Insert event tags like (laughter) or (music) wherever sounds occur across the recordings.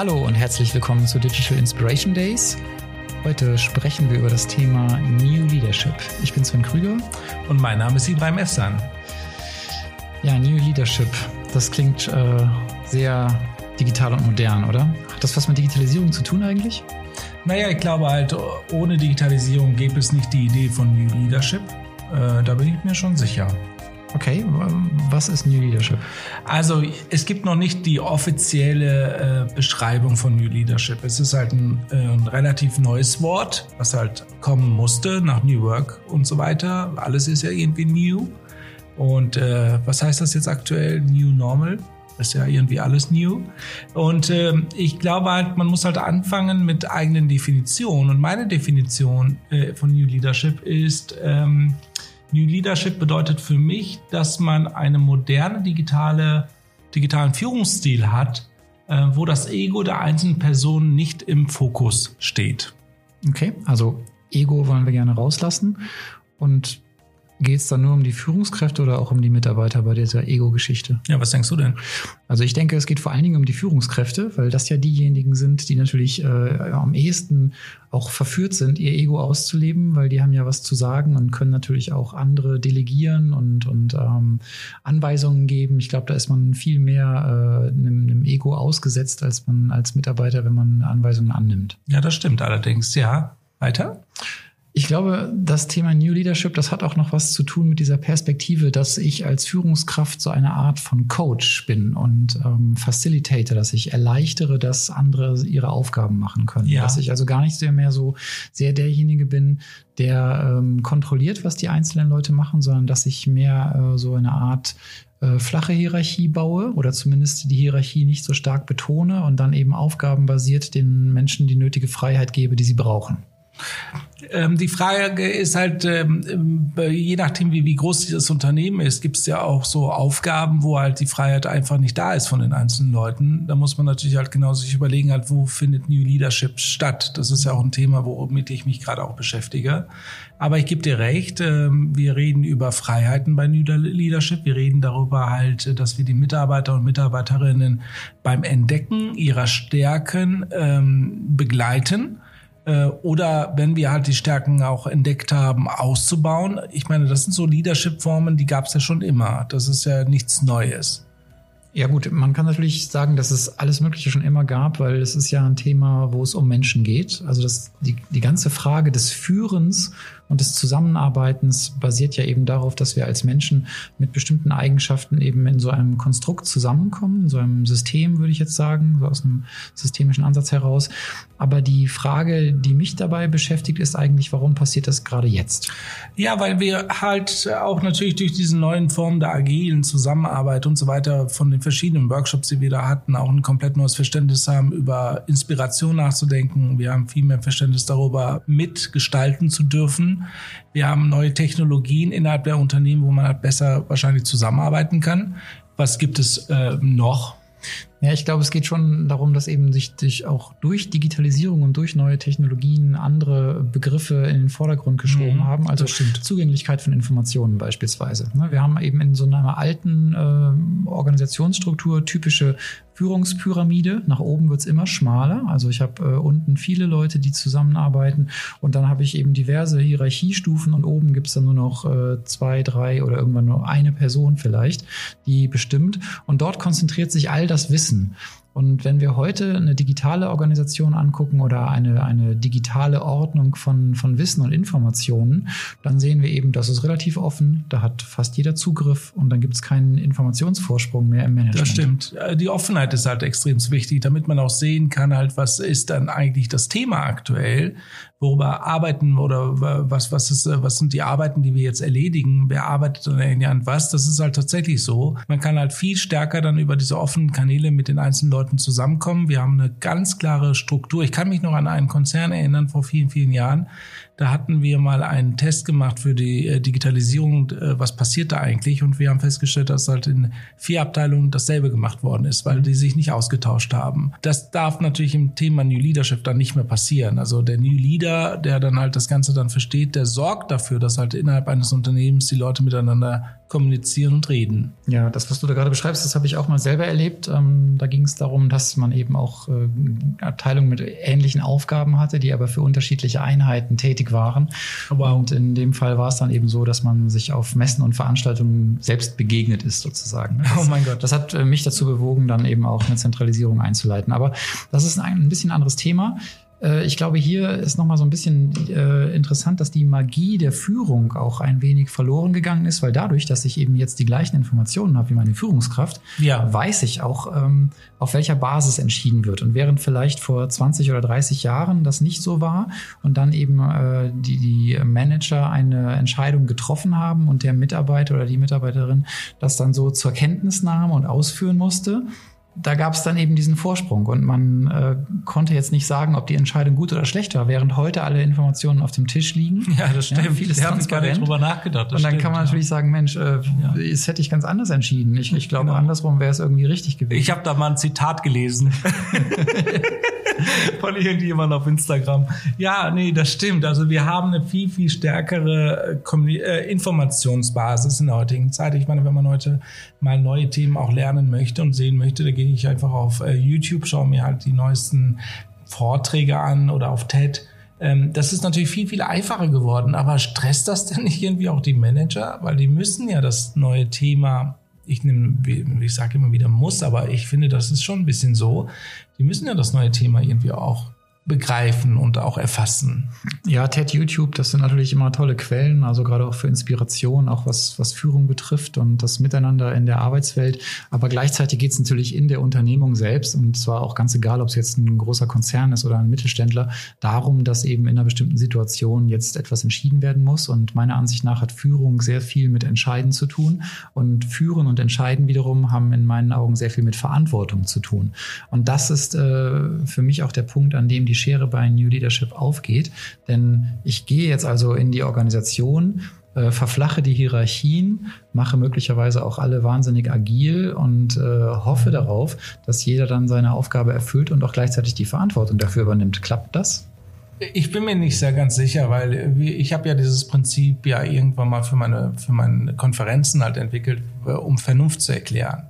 Hallo und herzlich willkommen zu Digital Inspiration Days. Heute sprechen wir über das Thema New Leadership. Ich bin Sven Krüger. Und mein Name ist Ibrahim Efsan. Ja, New Leadership. Das klingt äh, sehr digital und modern, oder? Hat das was mit Digitalisierung zu tun eigentlich? Naja, ich glaube halt, ohne Digitalisierung gäbe es nicht die Idee von New Leadership. Äh, da bin ich mir schon sicher. Okay, was ist New Leadership? Also es gibt noch nicht die offizielle äh, Beschreibung von New Leadership. Es ist halt ein, äh, ein, relativ neues Wort, was halt kommen musste nach New Work und so weiter. Alles ist ja irgendwie new. Und äh, was heißt das jetzt aktuell? New Normal? ist ja irgendwie alles new. Und äh, ich glaube halt, man muss halt anfangen mit eigenen Definitionen. Und meine Definition äh, von New Leadership ist, ähm, New Leadership bedeutet für mich, dass man eine moderne digitale, digitalen Führungsstil hat, äh, wo das Ego der einzelnen Person nicht im Fokus steht. Okay, also Ego wollen wir gerne rauslassen. Und Geht es dann nur um die Führungskräfte oder auch um die Mitarbeiter bei dieser Ego-Geschichte? Ja, was denkst du denn? Also ich denke, es geht vor allen Dingen um die Führungskräfte, weil das ja diejenigen sind, die natürlich äh, am ehesten auch verführt sind, ihr Ego auszuleben, weil die haben ja was zu sagen und können natürlich auch andere delegieren und, und ähm, Anweisungen geben. Ich glaube, da ist man viel mehr äh, einem, einem Ego ausgesetzt, als man als Mitarbeiter, wenn man Anweisungen annimmt. Ja, das stimmt allerdings. Ja, weiter? Ich glaube, das Thema New Leadership, das hat auch noch was zu tun mit dieser Perspektive, dass ich als Führungskraft so eine Art von Coach bin und ähm, Facilitator, dass ich erleichtere, dass andere ihre Aufgaben machen können. Ja. Dass ich also gar nicht sehr mehr so sehr derjenige bin, der ähm, kontrolliert, was die einzelnen Leute machen, sondern dass ich mehr äh, so eine Art äh, flache Hierarchie baue oder zumindest die Hierarchie nicht so stark betone und dann eben aufgabenbasiert den Menschen die nötige Freiheit gebe, die sie brauchen. Ähm, die Frage ist halt, ähm, je nachdem, wie, groß das Unternehmen ist, gibt es ja auch so Aufgaben, wo halt die Freiheit einfach nicht da ist von den einzelnen Leuten. Da muss man natürlich halt genau sich überlegen, halt, wo findet New Leadership statt. Das ist ja auch ein Thema, womit ich mich gerade auch beschäftige. Aber ich gebe dir recht, ähm, wir reden über Freiheiten bei New Leadership. Wir reden darüber halt, dass wir die Mitarbeiter und Mitarbeiterinnen beim Entdecken ihrer Stärken begleiten äh, oder wenn wir halt die Stärken auch entdeckt haben, auszubauen. Ich meine, das sind so Leadership-Formen, die gab es ja schon immer. Das ist ja nichts Neues. Ja gut, man kann natürlich sagen, dass es alles Mögliche schon immer gab, weil es ist ja ein Thema, wo es um Menschen geht. Also das, die, die ganze Frage des Führens und des Zusammenarbeitens basiert ja eben darauf, dass wir als Menschen mit bestimmten Eigenschaften eben in so einem Konstrukt zusammenkommen, in so einem System, würde ich jetzt sagen, so aus einem systemischen Ansatz heraus. Aber die Frage, die mich dabei beschäftigt, ist eigentlich, warum passiert das gerade jetzt? Ja, weil wir halt auch natürlich durch diese neuen Formen der agilen Zusammenarbeit und so weiter von den verschiedenen Workshops, die wir da hatten, auch ein komplett neues Verständnis haben, über Inspiration nachzudenken. Wir haben viel mehr Verständnis darüber, mitgestalten zu dürfen wir haben neue Technologien innerhalb der Unternehmen, wo man halt besser wahrscheinlich zusammenarbeiten kann. Was gibt es äh, noch? Ja, ich glaube, es geht schon darum, dass eben sich, sich auch durch Digitalisierung und durch neue Technologien andere Begriffe in den Vordergrund geschoben mhm, haben. Also Zugänglichkeit von Informationen beispielsweise. Ne, wir haben eben in so einer alten äh, Organisationsstruktur typische Führungspyramide. Nach oben wird's immer schmaler. Also ich habe äh, unten viele Leute, die zusammenarbeiten und dann habe ich eben diverse Hierarchiestufen und oben gibt's dann nur noch äh, zwei, drei oder irgendwann nur eine Person vielleicht, die bestimmt. Und dort konzentriert sich all das Wissen. Und wenn wir heute eine digitale Organisation angucken oder eine, eine digitale Ordnung von, von Wissen und Informationen, dann sehen wir eben, das ist relativ offen, da hat fast jeder Zugriff und dann gibt es keinen Informationsvorsprung mehr im Management. Das stimmt. Die Offenheit ist halt extrem wichtig, damit man auch sehen kann, halt, was ist dann eigentlich das Thema aktuell, worüber arbeiten oder was, was, ist, was sind die Arbeiten, die wir jetzt erledigen, wer arbeitet an was, das ist halt tatsächlich so. Man kann halt viel stärker dann über diese offenen Kanäle mit den einzelnen Leuten zusammenkommen. Wir haben eine ganz klare Struktur. Ich kann mich noch an einen Konzern erinnern vor vielen, vielen Jahren. Da hatten wir mal einen Test gemacht für die äh, Digitalisierung, äh, was passiert da eigentlich? Und wir haben festgestellt, dass halt in vier Abteilungen dasselbe gemacht worden ist, weil die sich nicht ausgetauscht haben. Das darf natürlich im Thema New Leadership dann nicht mehr passieren. Also der New Leader, der dann halt das Ganze dann versteht, der sorgt dafür, dass halt innerhalb eines Unternehmens die Leute miteinander kommunizieren und reden. Ja, das, was du da gerade beschreibst, das habe ich auch mal selber erlebt. Ähm, da ging es darum, dass man eben auch äh, Abteilungen mit ähnlichen Aufgaben hatte, die aber für unterschiedliche Einheiten tätig waren. Wow. Und in dem Fall war es dann eben so, dass man sich auf Messen und Veranstaltungen selbst begegnet ist, sozusagen. Das, oh mein Gott. Das hat äh, mich dazu bewogen, dann eben auch eine Zentralisierung einzuleiten. Aber das ist ein, ein bisschen anderes Thema. Äh, ich glaube, hier ist nochmal so ein bisschen äh, interessant, dass die Magie der Führung auch ein wenig verloren gegangen ist, weil dadurch, dass ich eben jetzt die gleichen Informationen habe wie meine Führungskraft, ja. weiß ich auch, ähm, auf welcher Basis entschieden wird. Und während vielleicht vor 20 oder 30 Jahren das nicht so war und dann eben äh, die, die Manager eine Entscheidung getroffen haben und der Mitarbeiter oder die Mitarbeiterin das dann so zur Kenntnis nahm und ausführen musste, da gab es dann eben diesen Vorsprung und man äh, konnte jetzt nicht sagen, ob die Entscheidung gut oder schlecht war, während heute alle Informationen auf dem Tisch liegen. (laughs) Ja, das stimmt. Ja, vieles da ich gar nicht drüber nachgedacht. und dann stimmt, kann man ja. natürlich sagen, Mensch, äh, ja. das hätte ich ganz anders entschieden. Ich, ich glaube, genau. andersrum wäre es irgendwie richtig gewesen. Ich habe da mal ein Zitat gelesen. (laughs) von irgendjemand auf Instagram. Ja, nee, das stimmt. Also wir haben eine viel, viel stärkere äh, äh, Informationsbasis in der heutigen Zeit. Ich meine, wenn man heute mal neue Themen auch lernen möchte und sehen möchte, da gehe ich einfach auf äh, YouTube, schaue mir halt die neuesten Vorträge an oder auf TED. Ähm, das ist natürlich viel, viel einfacher geworden. Aber stresst das denn nicht irgendwie auch die Manager? Weil die müssen ja das neue Thema ich nehme, ich sage immer wieder muss, aber ich finde, das ist schon ein bisschen so. Die müssen ja das neue Thema irgendwie auch begreifen und auch erfassen. Ja, TED, YouTube, das sind natürlich immer tolle Quellen, also gerade auch für Inspiration, auch was, was Führung betrifft und das Miteinander in der Arbeitswelt. Aber gleichzeitig geht es natürlich in der Unternehmung selbst und zwar auch ganz egal, ob es jetzt ein großer Konzern ist oder ein Mittelständler, darum, dass eben in einer bestimmten Situation jetzt etwas entschieden werden muss. Und meiner Ansicht nach hat Führung sehr viel mit Entscheiden zu tun. Und Führen und Entscheiden wiederum haben in meinen Augen sehr viel mit Verantwortung zu tun. Und das ist äh, für mich auch der Punkt, an dem die Schere bei New Leadership aufgeht. Denn ich gehe jetzt also in die Organisation, äh, verflache die Hierarchien, mache möglicherweise auch alle wahnsinnig agil und äh, hoffe darauf, dass jeder dann seine Aufgabe erfüllt und auch gleichzeitig die Verantwortung dafür übernimmt. Klappt das? Ich bin mir nicht sehr ganz sicher, weil ich habe ja dieses Prinzip ja irgendwann mal für meine, für meine Konferenzen halt entwickelt, äh, um Vernunft zu erklären.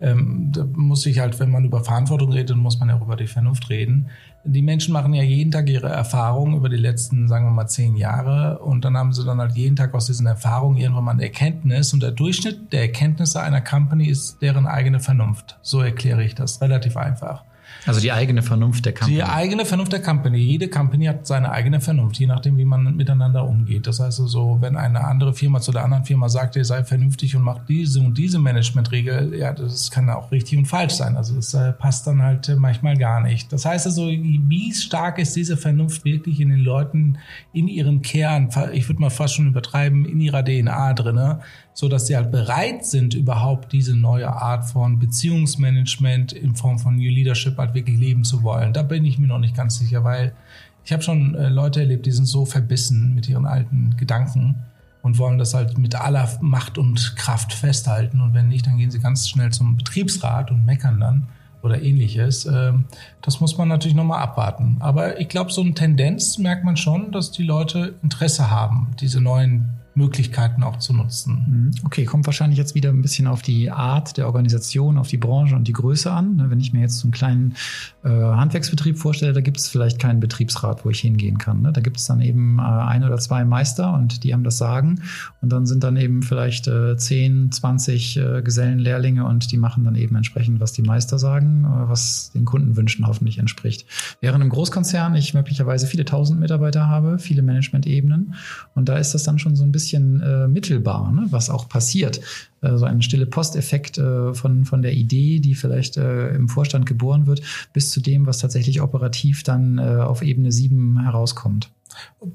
Ähm, da muss ich halt, wenn man über Verantwortung redet, muss man ja auch über die Vernunft reden die Menschen machen ja jeden Tag ihre Erfahrungen über die letzten, sagen wir mal, zehn Jahre und dann haben sie dann halt jeden Tag aus diesen Erfahrungen irgendwann mal eine Erkenntnis und der Durchschnitt der Erkenntnisse einer Company ist deren eigene Vernunft. So erkläre ich das relativ einfach. Also die eigene Vernunft der Company. Die eigene Vernunft der Company. Jede Company hat seine eigene Vernunft, je nachdem, wie man miteinander umgeht. Das heißt also, wenn eine andere Firma zu der anderen Firma sagt, ihr seid vernünftig und macht diese und diese Managementregel, ja, das kann auch richtig und falsch sein. Also das äh, passt dann halt äh, manchmal gar nicht. Das heißt also, wie stark ist diese Vernunft wirklich in den Leuten, in ihrem Kern, ich würde mal fast schon übertreiben, in ihrer DNA drinne, so dass sie halt bereit sind, überhaupt diese neue Art von Beziehungsmanagement in Form von New Leadership halt wirklich leben zu wollen. Da bin ich mir noch nicht ganz sicher, weil ich habe schon äh, Leute erlebt, die sind so verbissen mit ihren alten Gedanken und wollen das halt mit aller Macht und Kraft festhalten. Und wenn nicht, dann gehen sie ganz schnell zum Betriebsrat und meckern dann oder ähnliches. Ähm, das muss man natürlich nochmal abwarten. Aber ich glaube, so eine Tendenz merkt man schon, dass die Leute Interesse haben, diese neuen Möglichkeiten auch zu nutzen. Mhm. Okay, kommt wahrscheinlich jetzt wieder ein bisschen auf die Art der Organisation, auf die Branche und die Größe an. Ne, wenn ich mir jetzt so einen kleinen äh, Handwerksbetrieb vorstelle, da gibt es vielleicht keinen Betriebsrat, wo ich hingehen kann. Ne? Da gibt es dann eben äh, ein oder zwei Meister und die haben das Sagen. Und dann sind dann eben vielleicht äh, 10, 20 äh, Gesellenlehrlinge und die machen dann eben entsprechend, was die Meister sagen, äh, was den Kundenwünschen hoffentlich entspricht. Während im Großkonzern ich möglicherweise viele tausend Mitarbeiter habe, viele Managementebenen und da ist das dann schon so ein bisschen bisschen äh, mittelbar, ne, was auch passiert. Äh, so ein stille Posteffekt äh, von, von der Idee, die vielleicht äh, im Vorstand geboren wird, bis zu dem, was tatsächlich operativ dann äh, auf Ebene 7 herauskommt.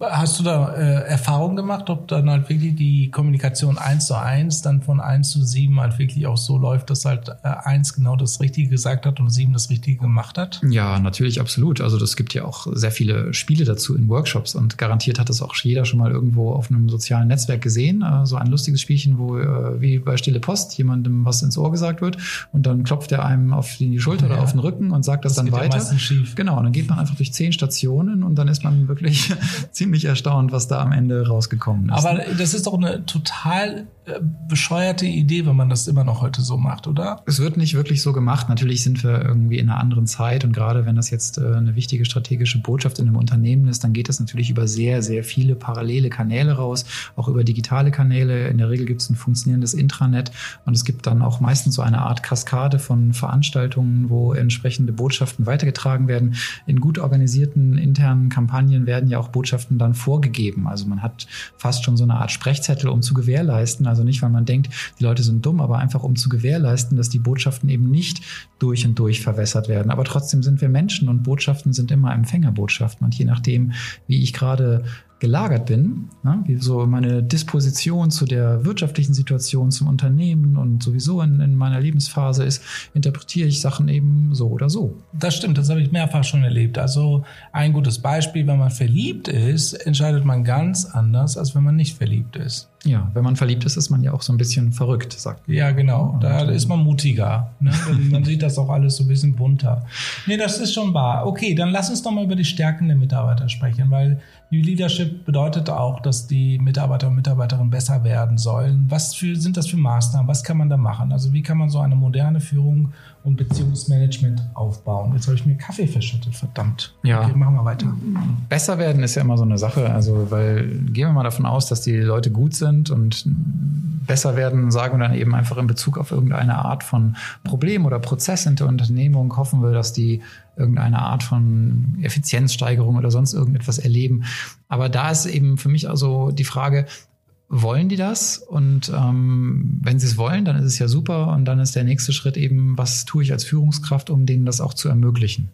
Hast du da äh, Erfahrung gemacht, ob dann halt wirklich die Kommunikation eins zu eins dann von eins zu sieben halt wirklich auch so läuft, dass halt äh, eins genau das Richtige gesagt hat und sieben das Richtige gemacht hat? Ja, natürlich, absolut. Also das gibt ja auch sehr viele Spiele dazu in Workshops und garantiert hat das auch jeder schon mal irgendwo auf einem sozialen Netzwerk gesehen. Äh, so ein lustiges Spielchen, wo äh, wie bei Stille Post jemandem was ins Ohr gesagt wird und dann klopft er einem auf die Schulter ja. oder auf den Rücken und sagt das, das dann weiter. Ja schief. Genau, und dann geht man einfach durch zehn Stationen und dann ist man wirklich (laughs) ziemlich erstaunt, was da am Ende rausgekommen ist. Aber das ist doch eine total äh, bescheuerte Idee, wenn man das immer noch heute so macht, oder? Es wird nicht wirklich so gemacht. Natürlich sind wir irgendwie in einer anderen Zeit und gerade wenn das jetzt äh, eine wichtige strategische Botschaft in einem Unternehmen ist, dann geht das natürlich über sehr, sehr viele parallele Kanäle raus, auch über digitale Kanäle. In der Regel gibt es ein funktionierendes Intranet und es gibt dann auch meistens so eine Art Kaskade von Veranstaltungen, wo entsprechende Botschaften weitergetragen werden. In gut organisierten internen Kampagnen werden ja auch Botschaften dann vorgegeben. Also man hat fast schon so eine Art Sprechzettel, um zu gewährleisten. Also nicht, weil man denkt, die Leute sind dumm, aber einfach um zu gewährleisten, dass die Botschaften eben nicht durch und durch verwässert werden. Aber trotzdem sind wir Menschen und Botschaften sind immer Empfängerbotschaften. Und je nachdem, wie ich gerade gelagert bin, ne, wie so meine Disposition zu der wirtschaftlichen Situation, zum Unternehmen und sowieso in, in, meiner Lebensphase ist, interpretiere ich Sachen eben so oder so. Das stimmt, das habe ich mehrfach schon erlebt. Also ein gutes Beispiel, wenn man verliebt ist, entscheidet man ganz anders, als wenn man nicht verliebt ist. Ja, wenn man verliebt ist, ist man ja auch so ein bisschen verrückt, sagt man. Ja, genau. Da ist man mutiger. Ne? man sieht das auch alles so ein bisschen bunter. Nee, das ist schon wahr. Okay, dann lass uns doch mal über die Stärken der Mitarbeiter sprechen, weil New Leadership bedeutet auch, dass die Mitarbeiter und Mitarbeiterinnen besser werden sollen. Was für, sind das für Maßnahmen? Was kann man da machen? Also wie kann man so eine moderne Führung und Beziehungsmanagement aufbauen? Jetzt habe ich mir Kaffee verschüttet, verdammt. Ja. Okay, machen wir weiter. Besser werden ist ja immer so eine Sache. Also, weil gehen wir mal davon aus, dass die Leute gut sind und besser werden, sagen wir dann eben einfach in Bezug auf irgendeine Art von Problem oder Prozess in der Unternehmung, hoffen wir, dass die irgendeine Art von Effizienzsteigerung oder sonst irgendetwas erleben. Aber da ist eben für mich also die Frage, wollen die das? Und ähm, wenn sie es wollen, dann ist es ja super. Und dann ist der nächste Schritt eben, was tue ich als Führungskraft, um denen das auch zu ermöglichen?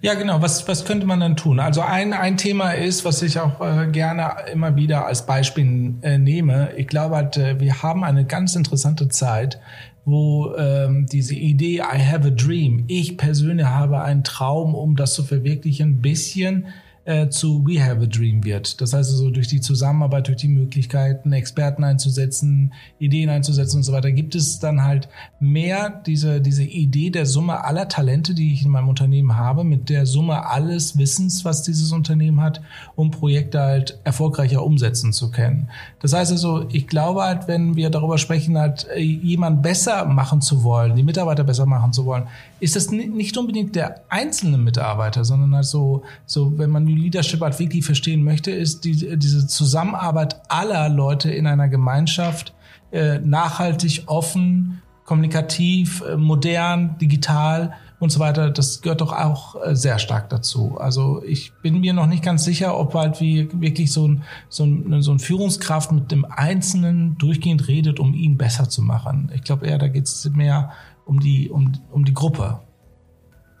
Ja, genau. Was, was könnte man dann tun? Also ein, ein Thema ist, was ich auch äh, gerne immer wieder als Beispiel äh, nehme. Ich glaube halt, äh, wir haben eine ganz interessante Zeit, wo ähm, diese Idee I have a dream, ich persönlich habe einen Traum, um das zu verwirklichen, ein bisschen äh, zu We Have a Dream wird. Das heißt also durch die Zusammenarbeit, durch die Möglichkeiten, Experten einzusetzen, Ideen einzusetzen und so weiter, gibt es dann halt mehr diese, diese Idee der Summe aller Talente, die ich in meinem Unternehmen habe, mit der Summe alles Wissens, was dieses Unternehmen hat, um Projekte halt erfolgreicher umsetzen zu können. Das heißt also, ich glaube halt, wenn wir darüber sprechen, halt äh, jemand besser machen zu wollen, die Mitarbeiter besser machen zu wollen, ist das nicht unbedingt der einzelne Mitarbeiter, sondern halt so, so wenn man New Leadership halt wirklich verstehen möchte, ist die, diese Zusammenarbeit aller Leute in einer Gemeinschaft äh, nachhaltig, offen, kommunikativ, äh, modern, digital und so weiter. Das gehört doch auch äh, sehr stark dazu. Also ich bin mir noch nicht ganz sicher, ob halt wie wirklich so ein, so ein, so ein Führungskraft mit dem Einzelnen durchgehend redet, um ihn besser zu machen. Ich glaube eher, da geht es mehr um die, um, um die Gruppe.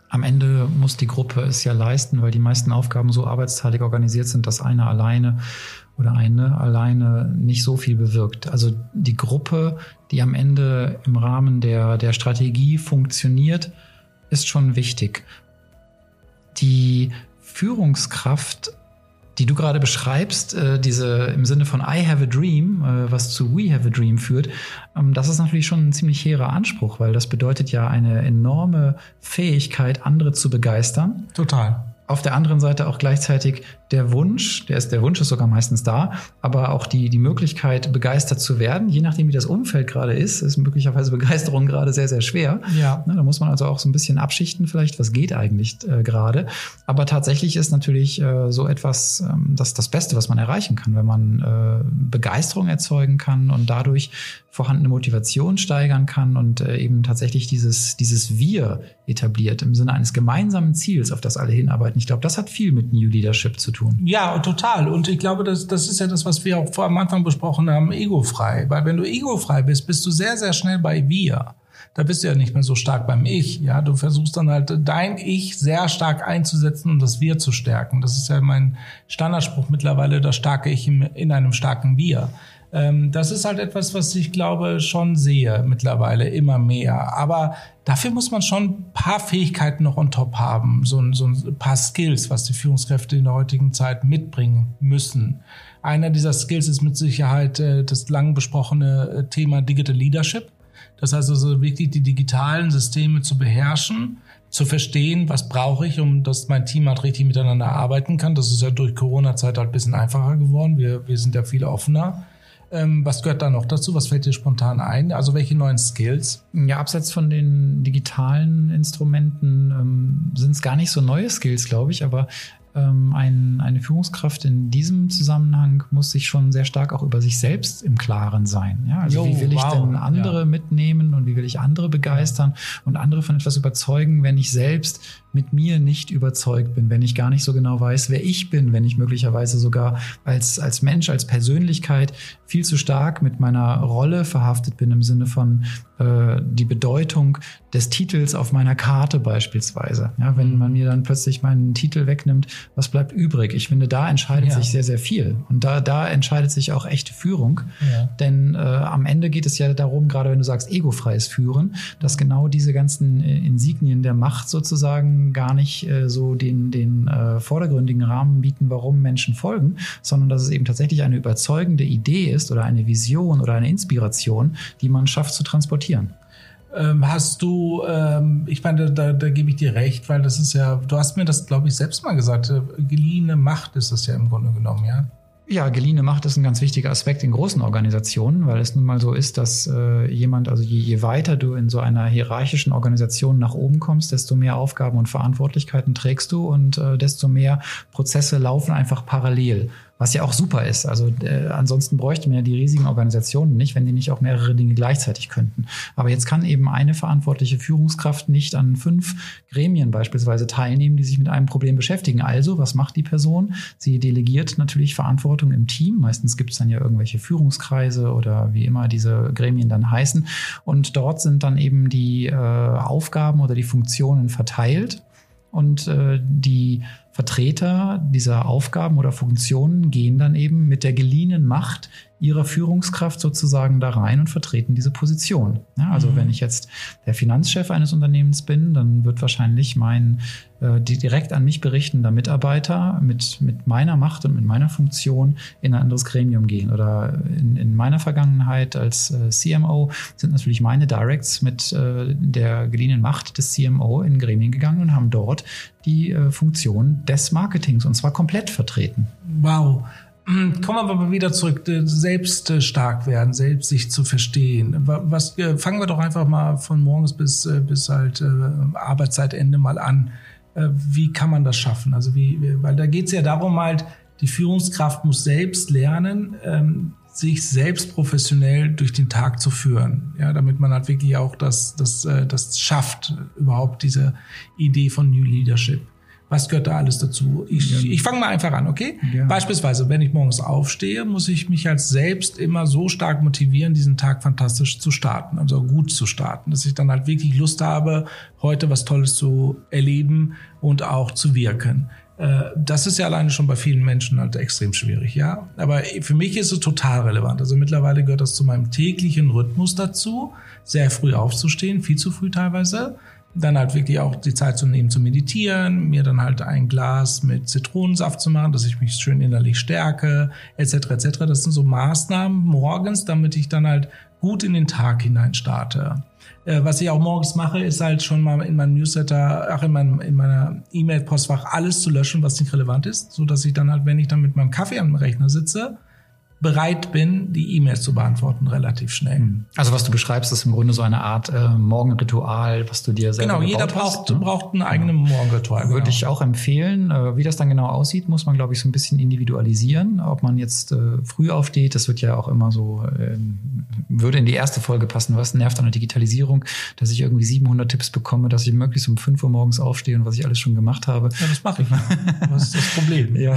Am Ende muss die Gruppe es ja leisten, weil die meisten Aufgaben so arbeitsteilig organisiert sind, dass einer alleine oder eine alleine nicht so viel bewirkt. Also die Gruppe, die am Ende im Rahmen der, der Strategie funktioniert, ist schon wichtig. Die Führungskraft die du gerade beschreibst, äh, diese im Sinne von I have a dream, äh, was zu We have a dream führt, ähm, das ist natürlich schon ein ziemlich hehrer Anspruch, weil das bedeutet ja eine enorme Fähigkeit, andere zu begeistern. Total. Auf der anderen Seite auch gleichzeitig der Wunsch, der ist, der Wunsch ist sogar meistens da, aber auch die, die Möglichkeit, begeistert zu werden, je nachdem, wie das Umfeld gerade ist, ist möglicherweise (laughs) Begeisterung gerade sehr, sehr schwer. Ja. da muss man also auch so ein bisschen abschichten, vielleicht, was geht eigentlich äh, gerade. Aber tatsächlich ist natürlich äh, so etwas ähm, das, das Beste, was man erreichen kann, wenn man äh, Begeisterung erzeugen kann und dadurch vorhandene Motivation steigern kann und äh, eben tatsächlich dieses, dieses Wir etabliert im Sinne eines gemeinsamen Ziels, auf das alle hinarbeiten. Ich glaube, das hat viel mit New Leadership zu tun. Ja, total. Und ich glaube, das, das ist ja das, was wir auch vor am Anfang besprochen haben, egofrei. Weil wenn du egofrei bist, bist du sehr, sehr schnell bei wir. da bist du ja nicht mehr so stark beim Ich. Ja, du versuchst dann halt dein Ich sehr stark einzusetzen und das Wir zu stärken. Das ist ja mein Standardspruch mittlerweile, das starke Ich in einem starken Wir. Ähm, das ist halt etwas, was ich glaube schon sehe mittlerweile immer mehr. Aber dafür muss man schon ein paar Fähigkeiten noch on top haben, so, so ein paar Skills, was die Führungskräfte in der heutigen Zeit mitbringen müssen. Einer dieser Skills ist mit Sicherheit äh, das lang besprochene äh, Thema Digital Leadership. Das heißt also wirklich die digitalen Systeme zu beherrschen, zu verstehen, was brauche ich, um dass mein Team halt richtig miteinander arbeiten kann. Das ist ja durch Corona-Zeit halt ein bisschen einfacher geworden. Wir, wir sind ja viel offener. Ähm, was gehört da noch dazu? Was fällt dir spontan ein? Also welche neuen Skills? Ja, abseits von den digitalen Instrumenten ähm, sind es gar nicht so neue Skills, glaube ich, aber ähm, ein, eine Führungskraft in diesem Zusammenhang muss sich schon sehr stark auch über sich selbst im Klaren sein. Ja? Also jo, wie will ich wow. denn andere ja. mitnehmen und wie will ich andere begeistern und andere von etwas überzeugen, wenn ich selbst mit mir nicht überzeugt bin, wenn ich gar nicht so genau weiß, wer ich bin, wenn ich möglicherweise sogar als, als Mensch, als Persönlichkeit viel zu stark mit meiner Rolle verhaftet bin im Sinne von äh, die Bedeutung des Titels auf meiner Karte beispielsweise. Ja, wenn mhm. man mir dann plötzlich meinen Titel wegnimmt, was bleibt übrig? Ich finde, da entscheidet ja. sich sehr, sehr viel. Und da, da entscheidet sich auch echte Führung. Ja. Denn äh, am Ende geht es ja darum, gerade wenn du sagst, egofreies Führen, dass genau diese ganzen äh, Insignien der Macht sozusagen gar nicht äh, so den, den äh, vordergründigen Rahmen bieten, warum Menschen folgen, sondern dass es eben tatsächlich eine überzeugende Idee ist oder eine Vision oder eine Inspiration, die man schafft zu transportieren. Ähm, hast du, ähm, ich meine, da, da gebe ich dir recht, weil das ist ja, du hast mir das, glaube ich, selbst mal gesagt, äh, geliehene Macht ist das ja im Grunde genommen, ja. Ja, geliehene Macht ist ein ganz wichtiger Aspekt in großen Organisationen, weil es nun mal so ist, dass äh, jemand, also je, je weiter du in so einer hierarchischen Organisation nach oben kommst, desto mehr Aufgaben und Verantwortlichkeiten trägst du und äh, desto mehr Prozesse laufen einfach parallel was ja auch super ist. Also äh, ansonsten bräuchten wir ja die riesigen Organisationen nicht, wenn die nicht auch mehrere Dinge gleichzeitig könnten. Aber jetzt kann eben eine verantwortliche Führungskraft nicht an fünf Gremien beispielsweise teilnehmen, die sich mit einem Problem beschäftigen. Also, was macht die Person? Sie delegiert natürlich Verantwortung im Team. Meistens gibt es dann ja irgendwelche Führungskreise oder wie immer diese Gremien dann heißen. Und dort sind dann eben die äh, Aufgaben oder die Funktionen verteilt. Und äh, die Vertreter dieser Aufgaben oder Funktionen gehen dann eben mit der geliehenen Macht ihrer Führungskraft sozusagen da rein und vertreten diese Position. Ja, also mhm. wenn ich jetzt der Finanzchef eines Unternehmens bin, dann wird wahrscheinlich mein äh, direkt an mich berichtender Mitarbeiter mit, mit meiner Macht und mit meiner Funktion in ein anderes Gremium gehen. Oder in, in meiner Vergangenheit als äh, CMO sind natürlich meine Directs mit äh, der geliehenen Macht des CMO in Gremien gegangen und haben dort die äh, Funktion des Marketings und zwar komplett vertreten. Wow. (clears throat) Kommen wir mal wieder zurück, äh, selbst äh, stark werden, selbst sich zu verstehen. Was, äh, fangen wir doch einfach mal von morgens bis, bis halt Arbeitszeitende mal an. Wie kann man das schaffen? Also wie, weil da geht es ja darum halt, die Führungskraft muss selbst lernen, ähm, sich selbst professionell durch den Tag zu führen, ja, damit man halt wirklich auch das, das, das schafft, überhaupt diese Idee von New Leadership. Was gehört da alles dazu? Ich, ja. ich fange mal einfach an, okay? Ja. Beispielsweise, wenn ich morgens aufstehe, muss ich mich als selbst immer so stark motivieren, diesen Tag fantastisch zu starten, also gut zu starten, dass ich dann halt wirklich Lust habe, heute was Tolles zu erleben und auch zu wirken. Äh, das ist ja alleine schon bei vielen Menschen halt extrem schwierig, ja. Aber für mich ist es total relevant. Also mittlerweile gehört das zu meinem täglichen Rhythmus dazu, sehr früh aufzustehen, viel zu früh teilweise dann halt wirklich auch die Zeit zu nehmen zu meditieren, mir dann halt ein Glas mit Zitronensaft zu machen, dass ich mich schön innerlich stärke, etc. etc. Das sind so Maßnahmen morgens, damit ich dann halt gut in den Tag hinein starte. Äh, was ich auch morgens mache, ist halt schon mal in meinem Newsletter, ach in, meinem, in meiner E-Mail-Postfach alles zu löschen, was nicht relevant ist, so dass ich dann halt, wenn ich dann mit meinem Kaffee am Rechner sitze, bereit bin, die E-Mails zu beantworten, relativ schnell. Hm. Also was du beschreibst, ist im Grunde so eine Art äh, Morgenritual, was du dir selber Genau, jeder braucht, hast, ne? braucht ein eigenes genau. Morgenritual. Genau. Würde ich auch empfehlen. Äh, wie das dann genau aussieht, muss man, glaube ich, so ein bisschen individualisieren. Ob man jetzt äh, früh aufsteht, das wird ja auch immer so, äh, würde in die erste Folge passen. Was nervt an der Digitalisierung, dass ich irgendwie 700 Tipps bekomme, dass ich möglichst um 5 Uhr morgens aufstehe und was ich alles schon gemacht habe. Ja, das mache ich. (laughs) was ist das Problem? ja,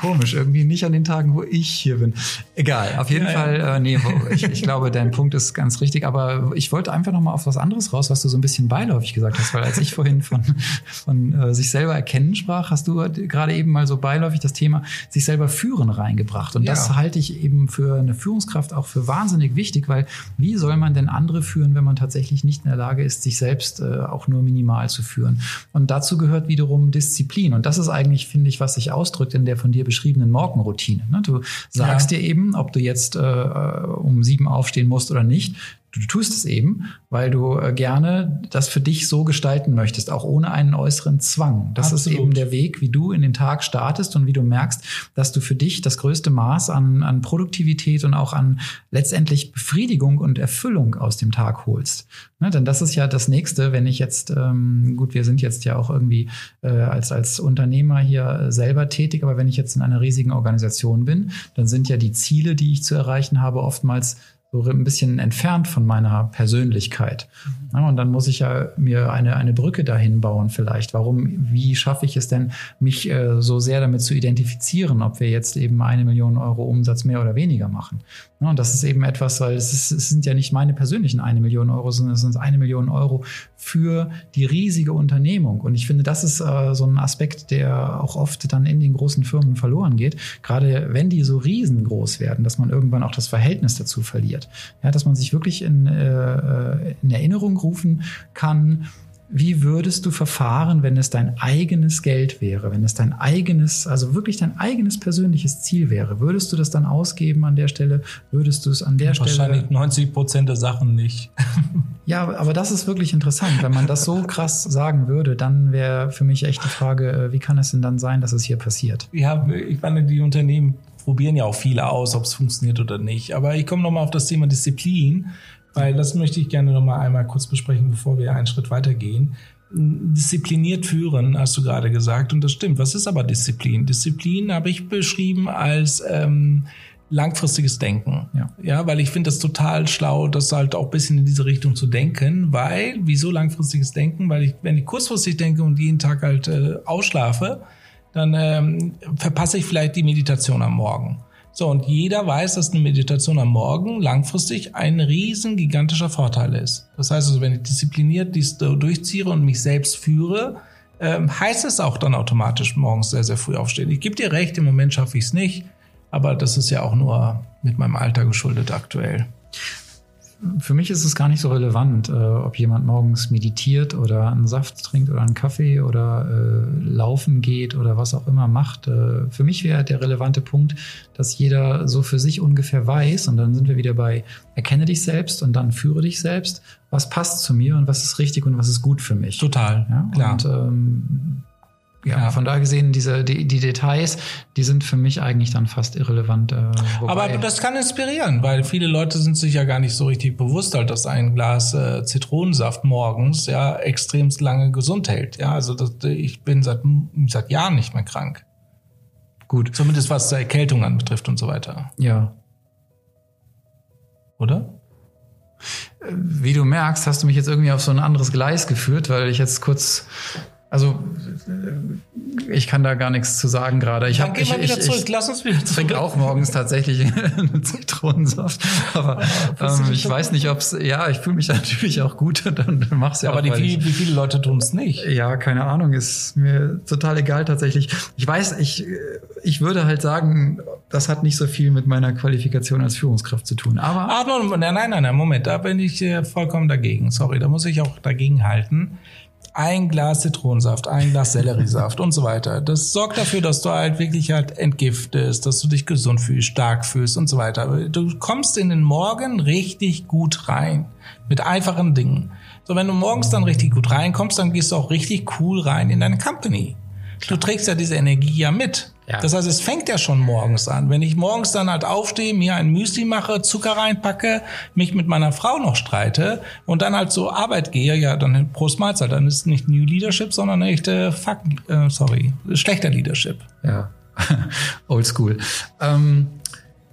komisch. Irgendwie nicht an den Tagen, wo ich hier bin. Egal, auf jeden ja, Fall, ja. Äh, nee, ich, ich glaube, dein Punkt ist ganz richtig, aber ich wollte einfach nochmal auf was anderes raus, was du so ein bisschen beiläufig gesagt hast, weil als ich vorhin von, von äh, sich selber erkennen sprach, hast du gerade eben mal so beiläufig das Thema sich selber führen reingebracht. Und ja. das halte ich eben für eine Führungskraft auch für wahnsinnig wichtig, weil wie soll man denn andere führen, wenn man tatsächlich nicht in der Lage ist, sich selbst äh, auch nur minimal zu führen? Und dazu gehört wiederum Disziplin. Und das ist eigentlich, finde ich, was sich ausdrückt in der von dir beschriebenen Morgenroutine. Ne? Du sagst ja. dir eben, ob du jetzt äh, um sieben aufstehen musst oder nicht. Du tust es eben, weil du äh, gerne das für dich so gestalten möchtest, auch ohne einen äußeren Zwang. Das Absolut. ist eben der Weg, wie du in den Tag startest und wie du merkst, dass du für dich das größte Maß an, an Produktivität und auch an letztendlich Befriedigung und Erfüllung aus dem Tag holst. Ne, denn das ist ja das Nächste, wenn ich jetzt, ähm, gut, wir sind jetzt ja auch irgendwie äh, als, als Unternehmer hier selber tätig, aber wenn ich jetzt in einer riesigen Organisation bin, dann sind ja die Ziele, die ich zu erreichen habe, oftmals so ein bisschen entfernt von meiner Persönlichkeit. Ja, und dann muss ich ja mir eine, eine Brücke dahin bauen vielleicht. Warum, wie schaffe ich es denn, mich äh, so sehr damit zu identifizieren, ob wir jetzt eben eine Million Euro Umsatz mehr oder weniger machen? Ja, und das ist eben etwas, weil es, ist, es sind ja nicht meine persönlichen eine Million Euro, sondern es sind eine Million Euro für die riesige Unternehmung. Und ich finde, das ist äh, so ein Aspekt, der auch oft dann in den großen Firmen verloren geht. Gerade wenn die so riesengroß werden, dass man irgendwann auch das Verhältnis dazu verliert. Ja, dass man sich wirklich in, äh, in Erinnerung rufen kann, wie würdest du verfahren, wenn es dein eigenes Geld wäre, wenn es dein eigenes, also wirklich dein eigenes persönliches Ziel wäre? Würdest du das dann ausgeben an der Stelle? Würdest du es an der Wahrscheinlich Stelle? Wahrscheinlich 90 Prozent der Sachen nicht. (laughs) ja, aber das ist wirklich interessant. Wenn man das so krass sagen würde, dann wäre für mich echt die Frage, äh, wie kann es denn dann sein, dass es hier passiert? Ja, ich meine, die Unternehmen probieren ja auch viele aus, ob es funktioniert oder nicht. Aber ich komme nochmal auf das Thema Disziplin weil das möchte ich gerne noch mal einmal kurz besprechen, bevor wir einen Schritt weitergehen. Diszipliniert führen, hast du gerade gesagt, und das stimmt. Was ist aber Disziplin? Disziplin habe ich beschrieben als ähm, langfristiges Denken. Ja, ja weil ich finde das total schlau, das halt auch bisschen in diese Richtung zu denken, weil, wieso langfristiges Denken? Weil ich, wenn ich kurzfristig denke und jeden Tag halt äh, ausschlafe, dann ähm, verpasse ich vielleicht die Meditation am Morgen. So, und jeder weiß, dass eine Meditation am Morgen langfristig ein riesen gigantischer Vorteil ist. Das heißt also, wenn ich diszipliniert dies durchziehe und mich selbst führe, ähm, heißt es auch dann automatisch morgens sehr, sehr früh aufstehen. Ich gebe dir recht, im Moment schaffe ich es nicht, aber das ist ja auch nur mit meinem Alter geschuldet aktuell für mich ist es gar nicht so relevant, äh, ob jemand morgens meditiert oder einen Saft trinkt oder einen Kaffee oder äh, laufen geht oder was auch immer macht. Äh, für mich wäre der relevante Punkt, dass jeder so für sich ungefähr weiß, und dann sind wir wieder bei erkenne dich selbst und dann führe dich selbst, was passt zu mir und was ist richtig und was ist gut für mich. Total, ja? klar. Und ähm, ja, ja, von daher gesehen, diese, die, die Details, die sind für mich eigentlich dann fast irrelevant. Äh, Aber das kann inspirieren, weil viele Leute sind sich ja gar nicht so richtig bewusst, halt, dass ein Glas äh, Zitronensaft morgens ja extremst lange gesund hält. Ja, also das, ich bin seit, seit Jahren nicht mehr krank. Gut. Zumindest was Erkältung anbetrifft und so weiter. Ja. Oder? Wie du merkst, hast du mich jetzt irgendwie auf so ein anderes Gleis geführt, weil ich jetzt kurz also ich kann da gar nichts zu sagen gerade. Ich habe ich, ich, ich, Lass uns wieder zurück. trinke auch morgens tatsächlich (laughs) einen Zitronensaft, aber ähm, ich weiß nicht, ob es. Ja, ich fühle mich (laughs) natürlich auch gut und dann mach's ja. Aber auch, die, wie, wie viele Leute tun es nicht? Ja, keine Ahnung, ist mir total egal tatsächlich. Ich weiß, ich ich würde halt sagen, das hat nicht so viel mit meiner Qualifikation als Führungskraft zu tun. Aber Ach, nein, nein, nein, Moment, da bin ich äh, vollkommen dagegen. Sorry, da muss ich auch dagegen halten ein Glas Zitronensaft, ein Glas Selleriesaft und so weiter. Das sorgt dafür, dass du halt wirklich halt entgiftest, dass du dich gesund fühlst, stark fühlst und so weiter. Du kommst in den Morgen richtig gut rein mit einfachen Dingen. So, wenn du morgens dann richtig gut reinkommst, dann gehst du auch richtig cool rein in deine Company. Du trägst ja diese Energie ja mit. Ja. Das heißt, es fängt ja schon morgens an. Wenn ich morgens dann halt aufstehe, mir ein Müsli mache, Zucker reinpacke, mich mit meiner Frau noch streite und dann halt so Arbeit gehe, ja, dann Prost Mahlzeit, dann ist es nicht New Leadership, sondern echte Fuck, äh, sorry, schlechter Leadership. Ja, (laughs) old school. Ähm,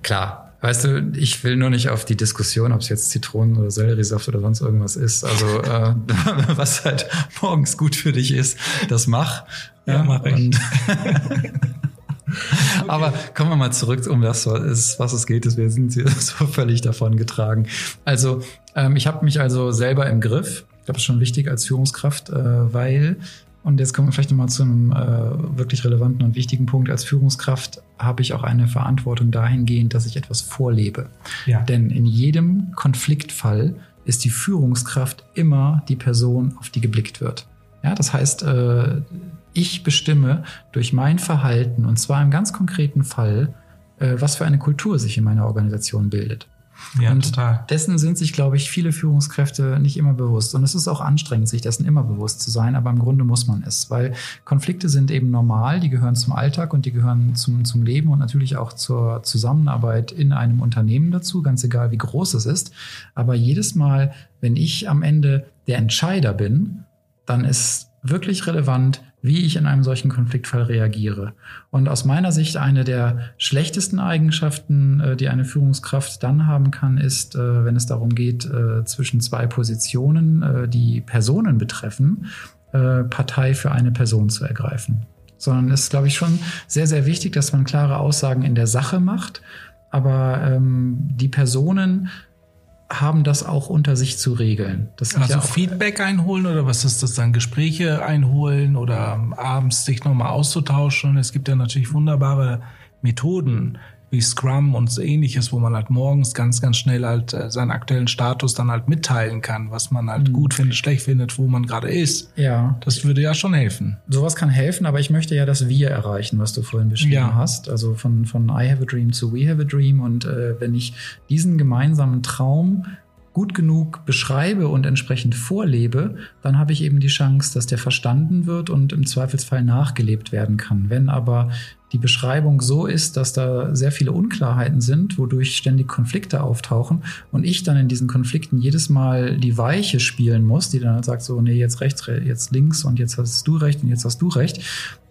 klar, Weißt du, ich will nur nicht auf die Diskussion, ob es jetzt Zitronen- oder Selleriesaft oder sonst irgendwas ist. Also äh, (laughs) was halt morgens gut für dich ist, das mach. Ja, ja mach ich. (laughs) Okay. (laughs) Aber kommen wir mal zurück, um das, was es geht. Wir sind (laughs) so völlig davon getragen. Also ähm, ich habe mich also selber im Griff. Ich glaube, das ist schon wichtig als Führungskraft, äh, weil und jetzt kommen wir vielleicht nochmal zu einem äh, wirklich relevanten und wichtigen Punkt. Als Führungskraft habe ich auch eine Verantwortung dahingehend, dass ich etwas vorlebe. Ja. Denn in jedem Konfliktfall ist die Führungskraft immer die Person, auf die geblickt wird. Ja, das heißt, äh, ich bestimme durch mein Verhalten, und zwar im ganz konkreten Fall, äh, was für eine Kultur sich in meiner Organisation bildet. Ja, und total. dessen sind sich, glaube ich, viele Führungskräfte nicht immer bewusst. Und es ist auch anstrengend, sich dessen immer bewusst zu sein, aber im Grunde muss man es, weil Konflikte sind eben normal, die gehören zum Alltag und die gehören zum, zum Leben und natürlich auch zur Zusammenarbeit in einem Unternehmen dazu, ganz egal wie groß es ist. Aber jedes Mal, wenn ich am Ende der Entscheider bin, dann ist wirklich relevant, wie ich in einem solchen Konfliktfall reagiere. Und aus meiner Sicht eine der schlechtesten Eigenschaften, äh, die eine Führungskraft dann haben kann, ist, äh, wenn es darum geht, äh, zwischen zwei Positionen, die Personen betreffen, Partei für eine Person zu ergreifen. Sondern es ist, glaube ich, schon sehr, sehr wichtig, dass man klare Aussagen in der Sache macht. Aber ähm, die Personen haben das auch unter sich zu regeln. Das also ja Feedback einholen oder was ist das dann? Gespräche einholen oder abends sich nochmal auszutauschen. Es gibt ja natürlich wunderbare Methoden, wie Scrum und so ähnliches, wo man halt morgens ganz, ganz schnell halt äh, seinen aktuellen Status dann halt mitteilen kann, was man halt mhm. gut findet, schlecht findet, wo man gerade ist. Ja. Das würde ja schon helfen. Sowas kann helfen, aber ich möchte ja das Wir erreichen, was du vorhin beschrieben ja. hast. Also von, von I have a dream zu We have a dream. Und äh, wenn ich diesen gemeinsamen Traum gut genug beschreibe und entsprechend vorlebe, dann habe ich eben die Chance, dass der verstanden wird und im Zweifelsfall nachgelebt werden kann. Wenn aber die Beschreibung so ist, dass da sehr viele Unklarheiten sind, wodurch ständig Konflikte auftauchen und ich dann in diesen Konflikten jedes Mal die Weiche spielen muss, die dann halt sagt so, nee, jetzt rechts, jetzt links und jetzt hast du recht und jetzt hast du recht,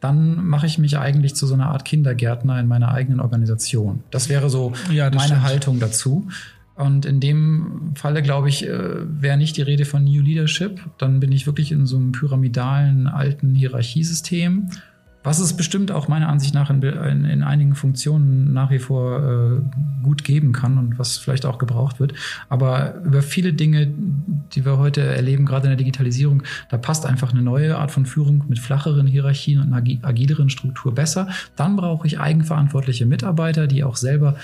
dann mache ich mich eigentlich zu so einer Art Kindergärtner in meiner eigenen Organisation. Das wäre so ja, meine stimmt. Haltung dazu. Und in dem Falle, glaube ich, äh, wäre nicht die Rede von New Leadership. Dann bin ich wirklich in so einem pyramidalen alten Hierarchiesystem was es bestimmt auch meiner Ansicht nach in, in, in einigen Funktionen nach wie vor äh, gut geben kann und was vielleicht auch gebraucht wird. Aber über viele Dinge, die wir heute erleben, gerade in der Digitalisierung, da passt einfach eine neue Art von Führung mit flacheren Hierarchien und agileren Struktur besser. Dann brauche ich eigenverantwortliche Mitarbeiter, die auch selber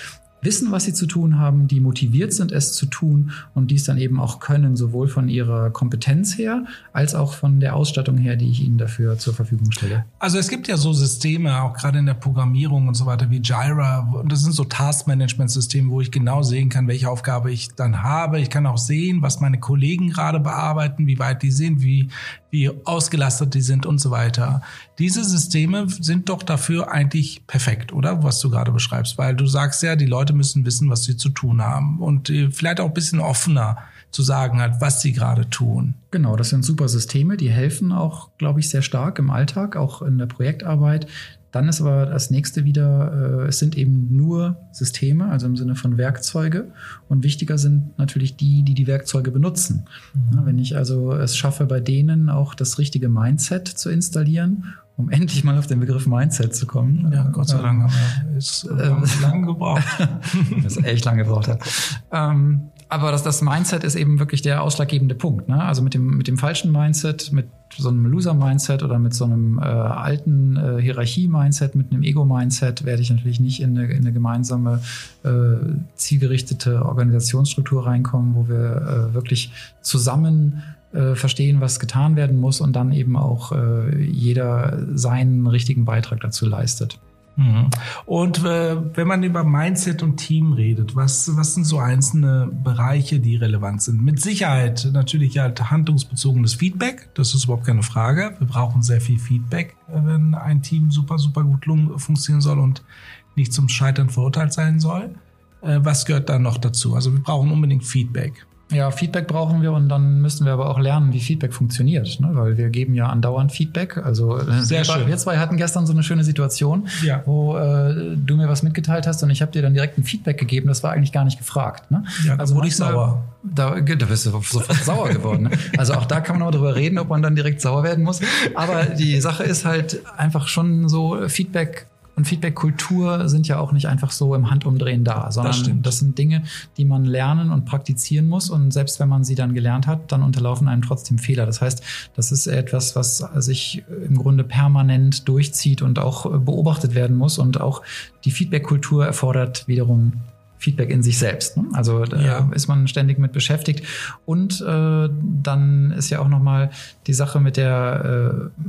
wissen, was sie zu tun haben, die motiviert sind, es zu tun und dies dann eben auch können, sowohl von ihrer Kompetenz her als auch von der Ausstattung her, die ich ihnen dafür zur Verfügung stelle. Also es gibt ja so Systeme, auch gerade in der Programmierung und so weiter, wie Jira. Und das sind so Task-Management-Systeme, wo ich genau sehen kann, welche Aufgabe ich dann habe. Ich kann auch sehen, was meine Kollegen gerade bearbeiten, wie weit die sind, wie, wie ausgelastet die sind und so weiter. Diese Systeme sind doch dafür eigentlich perfekt, oder? Was du gerade beschreibst, weil du sagst ja, die Leute müssen wissen, was sie zu tun haben und äh, vielleicht auch ein bisschen offener zu sagen hat, was sie gerade tun. Genau, das sind super Systeme, die helfen auch, glaube ich, sehr stark im Alltag, auch in der Projektarbeit. Dann ist aber das nächste wieder, äh, es sind eben nur Systeme, also im Sinne von Werkzeuge. Und wichtiger sind natürlich die, die die Werkzeuge benutzen. Mhm. Ja, wenn ich also es schaffe, bei denen auch das richtige Mindset zu installieren um endlich mal auf den Begriff Mindset zu kommen. Ja, Gott sei Dank haben wir es äh, lange gebraucht. (laughs) das echt lange gebraucht hat. Ähm, aber das, das Mindset ist eben wirklich der ausschlaggebende Punkt. Ne? Also mit dem, mit dem falschen Mindset, mit so einem Loser-Mindset oder mit so einem äh, alten äh, Hierarchie-Mindset, mit einem Ego-Mindset werde ich natürlich nicht in eine, in eine gemeinsame, äh, zielgerichtete Organisationsstruktur reinkommen, wo wir äh, wirklich zusammen äh, verstehen, was getan werden muss und dann eben auch äh, jeder seinen richtigen Beitrag dazu leistet. Mhm. Und äh, wenn man über Mindset und Team redet, was, was sind so einzelne Bereiche, die relevant sind? Mit Sicherheit natürlich halt handlungsbezogenes Feedback, das ist überhaupt keine Frage. Wir brauchen sehr viel Feedback, äh, wenn ein Team super, super gut funktionieren soll und nicht zum Scheitern verurteilt sein soll. Äh, was gehört da noch dazu? Also wir brauchen unbedingt Feedback. Ja, Feedback brauchen wir und dann müssen wir aber auch lernen, wie Feedback funktioniert, ne? weil wir geben ja andauernd Feedback. Also äh, Sehr wir, schön. wir zwei hatten gestern so eine schöne Situation, ja. wo äh, du mir was mitgeteilt hast und ich habe dir dann direkt ein Feedback gegeben. Das war eigentlich gar nicht gefragt. Ne? Ja, also wurde ich sauer. Da, da bist du sofort (laughs) sauer geworden. Ne? Also auch da kann man aber drüber reden, ob man dann direkt sauer werden muss. Aber die Sache ist halt einfach schon so Feedback und Feedback-Kultur sind ja auch nicht einfach so im Handumdrehen da, sondern das, das, sind Dinge, die man lernen und praktizieren muss. Und selbst wenn man sie dann gelernt hat, dann unterlaufen einem trotzdem Fehler. Das heißt, das ist etwas, was sich im Grunde permanent durchzieht und auch beobachtet werden muss. Und auch die Feedback-Kultur erfordert wiederum Feedback in sich selbst. Ne? Also da ja. ist man ständig mit beschäftigt. Und äh, dann ist ja auch nochmal die Sache mit der äh,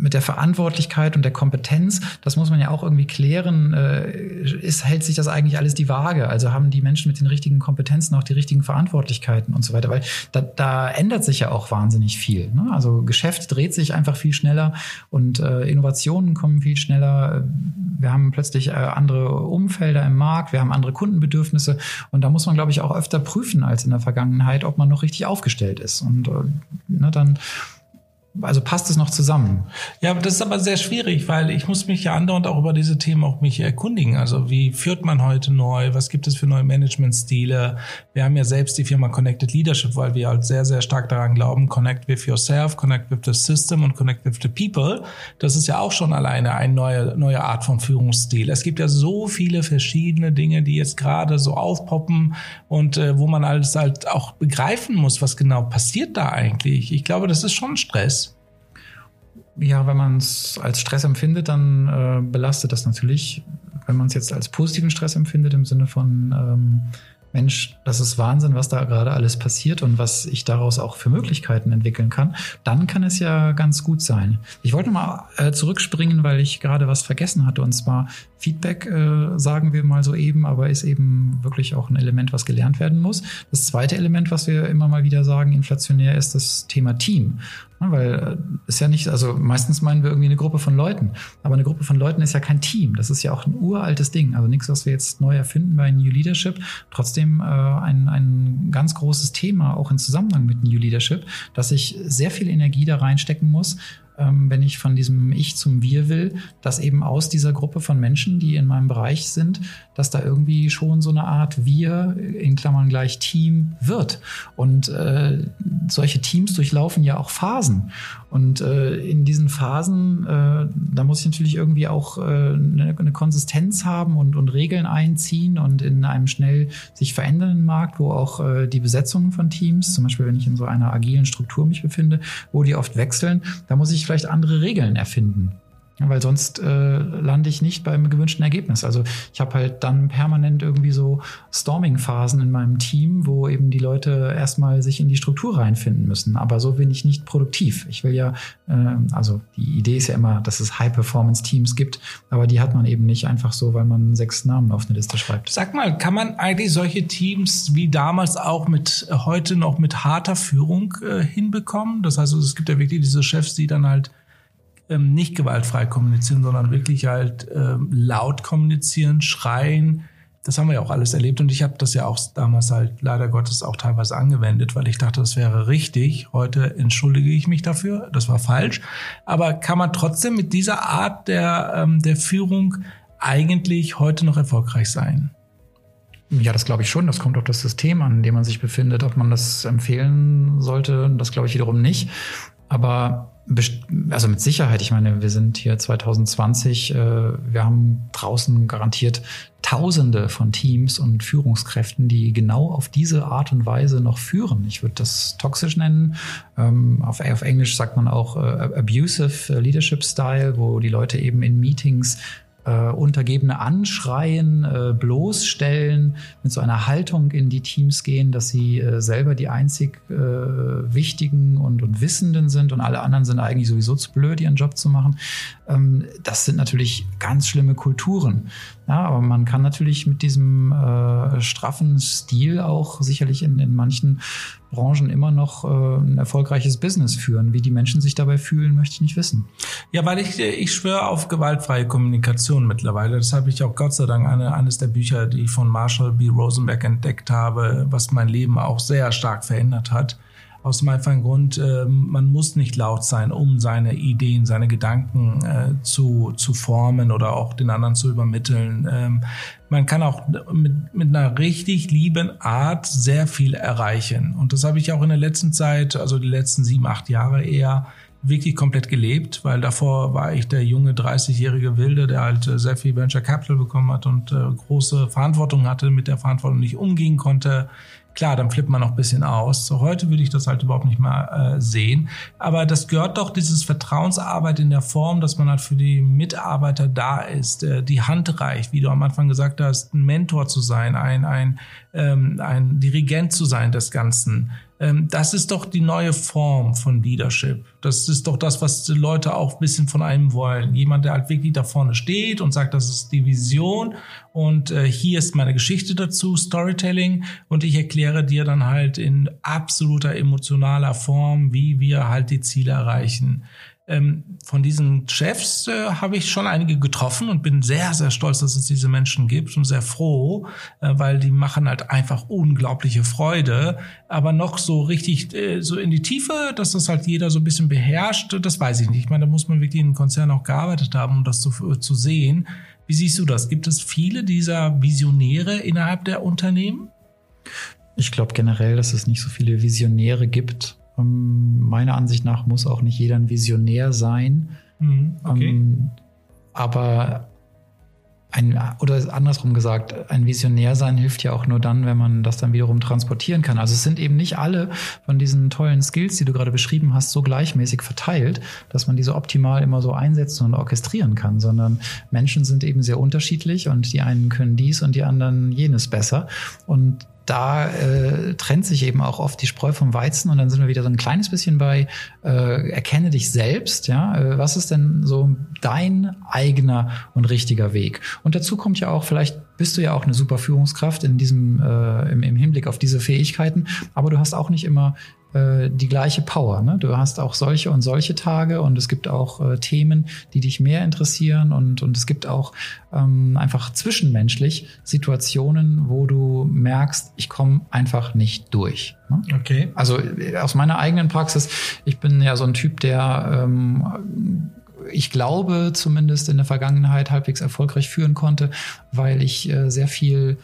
mit der Verantwortlichkeit und der Kompetenz, das muss man ja auch irgendwie klären, äh, ist, hält sich das eigentlich alles die Waage? Also haben die Menschen mit den richtigen Kompetenzen auch die richtigen Verantwortlichkeiten und so weiter? Weil da, da ändert sich ja auch wahnsinnig viel. Ne? Also Geschäft dreht sich einfach viel schneller und äh, Innovationen kommen viel schneller. Wir haben plötzlich äh, andere Umfelder im Markt, wir haben andere Kundenbedürfnisse und da muss man, glaube ich, auch öfter prüfen als in der Vergangenheit, ob man noch richtig aufgestellt ist. Und äh, ne, dann also passt es noch zusammen? Ja, das ist aber sehr schwierig, weil ich muss mich ja andauernd auch über diese Themen auch mich erkundigen. Also wie führt man heute neu? Was gibt es für neue Managementstile? Wir haben ja selbst die Firma Connected Leadership, weil wir halt sehr, sehr stark daran glauben, connect with yourself, connect with the system und connect with the people. Das ist ja auch schon alleine eine neue, neue Art von Führungsstil. Es gibt ja so viele verschiedene Dinge, die jetzt gerade so aufpoppen und äh, wo man alles halt auch begreifen muss, was genau passiert da eigentlich. Ich glaube, das ist schon Stress. Ja, wenn man es als Stress empfindet, dann äh, belastet das natürlich. Wenn man es jetzt als positiven Stress empfindet, im Sinne von ähm, Mensch, das ist Wahnsinn, was da gerade alles passiert und was ich daraus auch für Möglichkeiten entwickeln kann, dann kann es ja ganz gut sein. Ich wollte mal äh, zurückspringen, weil ich gerade was vergessen hatte und zwar Feedback, äh, sagen wir mal so eben, aber ist eben wirklich auch ein Element, was gelernt werden muss. Das zweite Element, was wir immer mal wieder sagen, inflationär, ist das Thema Team. Ja, weil äh, ist ja nicht, also meistens meinen wir irgendwie eine Gruppe von Leuten, aber eine Gruppe von Leuten ist ja kein Team. Das ist ja auch ein uraltes Ding. Also nichts, was wir jetzt neu erfinden bei New Leadership. Trotzdem äh, ein, ein ganz großes Thema, auch in Zusammenhang mit New Leadership, dass ich sehr viel Energie da reinstecken muss, wenn ich von diesem Ich zum Wir will, dass eben aus dieser Gruppe von Menschen, die in meinem Bereich sind, dass da irgendwie schon so eine Art Wir in Klammern gleich Team wird. Und äh, solche Teams durchlaufen ja auch Phasen. Und äh, in diesen Phasen, äh, da muss ich natürlich irgendwie auch äh, eine, eine Konsistenz haben und, und Regeln einziehen und in einem schnell sich verändernden Markt, wo auch äh, die Besetzungen von Teams, zum Beispiel wenn ich in so einer agilen Struktur mich befinde, wo die oft wechseln, da muss ich vielleicht andere Regeln erfinden weil sonst äh, lande ich nicht beim gewünschten Ergebnis. Also ich habe halt dann permanent irgendwie so Storming-Phasen in meinem Team, wo eben die Leute erstmal sich in die Struktur reinfinden müssen. Aber so bin ich nicht produktiv. Ich will ja, äh, also die Idee ist ja immer, dass es High-Performance-Teams gibt, aber die hat man eben nicht einfach so, weil man sechs Namen auf eine Liste schreibt. Sag mal, kann man eigentlich solche Teams wie damals auch mit heute noch mit harter Führung äh, hinbekommen? Das heißt, es gibt ja wirklich diese Chefs, die dann halt ähm, nicht gewaltfrei kommunizieren, sondern wirklich halt ähm, laut kommunizieren, schreien. Das haben wir ja auch alles erlebt und ich habe das ja auch damals halt leider Gottes auch teilweise angewendet, weil ich dachte, das wäre richtig. Heute entschuldige ich mich dafür, das war falsch. Aber kann man trotzdem mit dieser Art der, ähm, der Führung eigentlich heute noch erfolgreich sein? Ja, das glaube ich schon. Das kommt auf das System an, in dem man sich befindet. Ob man das empfehlen sollte, das glaube ich wiederum nicht. Aber also mit Sicherheit, ich meine, wir sind hier 2020, äh, wir haben draußen garantiert Tausende von Teams und Führungskräften, die genau auf diese Art und Weise noch führen. Ich würde das toxisch nennen. Ähm, auf, Englisch sagt man auch äh, abusive Leadership Style, wo die Leute eben in Meetings äh, Untergebene anschreien, äh, bloßstellen, mit so einer Haltung in die Teams gehen, dass sie äh, selber die einzig äh, Wichtigen und, und Wissenden sind und alle anderen sind eigentlich sowieso zu blöd, ihren Job zu machen. Ähm, das sind natürlich ganz schlimme Kulturen. Ja, aber man kann natürlich mit diesem äh, straffen Stil auch sicherlich in, in manchen Branchen immer noch äh, ein erfolgreiches Business führen. Wie die Menschen sich dabei fühlen, möchte ich nicht wissen. Ja, weil ich, ich schwöre auf gewaltfreie Kommunikation mittlerweile. Das habe ich auch Gott sei Dank eine, eines der Bücher, die ich von Marshall B. Rosenberg entdeckt habe, was mein Leben auch sehr stark verändert hat. Aus dem einfachen Grund, äh, man muss nicht laut sein, um seine Ideen, seine Gedanken äh, zu, zu formen oder auch den anderen zu übermitteln. Ähm, man kann auch mit, mit einer richtig lieben Art sehr viel erreichen. Und das habe ich auch in der letzten Zeit, also die letzten sieben, acht Jahre eher wirklich komplett gelebt, weil davor war ich der junge 30-jährige Wilde, der halt äh, sehr viel Venture Capital bekommen hat und äh, große Verantwortung hatte, mit der Verantwortung nicht umgehen konnte. Klar, dann flippt man noch ein bisschen aus. So, heute würde ich das halt überhaupt nicht mehr äh, sehen. Aber das gehört doch dieses Vertrauensarbeit in der Form, dass man halt für die Mitarbeiter da ist, äh, die Hand reicht, wie du am Anfang gesagt hast, ein Mentor zu sein, ein, ein, ähm, ein Dirigent zu sein des Ganzen das ist doch die neue Form von Leadership. Das ist doch das, was die Leute auch ein bisschen von einem wollen. Jemand, der halt wirklich da vorne steht und sagt, das ist die Vision und äh, hier ist meine Geschichte dazu, Storytelling und ich erkläre dir dann halt in absoluter emotionaler Form, wie wir halt die Ziele erreichen. Ähm, von diesen Chefs äh, habe ich schon einige getroffen und bin sehr, sehr stolz, dass es diese Menschen gibt und sehr froh, äh, weil die machen halt einfach unglaubliche Freude. Aber noch so richtig äh, so in die Tiefe, dass das halt jeder so ein bisschen beherrscht, das weiß ich nicht. Ich meine, da muss man wirklich in einem Konzern auch gearbeitet haben, um das zu, zu sehen. Wie siehst du das? Gibt es viele dieser Visionäre innerhalb der Unternehmen? Ich glaube generell, dass es nicht so viele Visionäre gibt. Ähm, meiner Ansicht nach muss auch nicht jeder ein Visionär sein. Mhm, okay. ähm, aber ein, oder andersrum gesagt, ein Visionär sein hilft ja auch nur dann, wenn man das dann wiederum transportieren kann. Also es sind eben nicht alle von diesen tollen Skills, die du gerade beschrieben hast, so gleichmäßig verteilt, dass man diese optimal immer so einsetzen und orchestrieren kann, sondern Menschen sind eben sehr unterschiedlich und die einen können dies und die anderen jenes besser. Und da äh, trennt sich eben auch oft die Spreu vom Weizen und dann sind wir wieder so ein kleines bisschen bei äh, erkenne dich selbst, ja, äh, was ist denn so dein eigener und richtiger Weg? Und dazu kommt ja auch vielleicht bist du ja auch eine super Führungskraft in diesem äh, im, im Hinblick auf diese Fähigkeiten, aber du hast auch nicht immer die gleiche Power. Ne? Du hast auch solche und solche Tage und es gibt auch äh, Themen, die dich mehr interessieren und, und es gibt auch ähm, einfach zwischenmenschlich Situationen, wo du merkst, ich komme einfach nicht durch. Ne? Okay. Also äh, aus meiner eigenen Praxis, ich bin ja so ein Typ, der ähm, ich glaube zumindest in der Vergangenheit halbwegs erfolgreich führen konnte, weil ich äh, sehr viel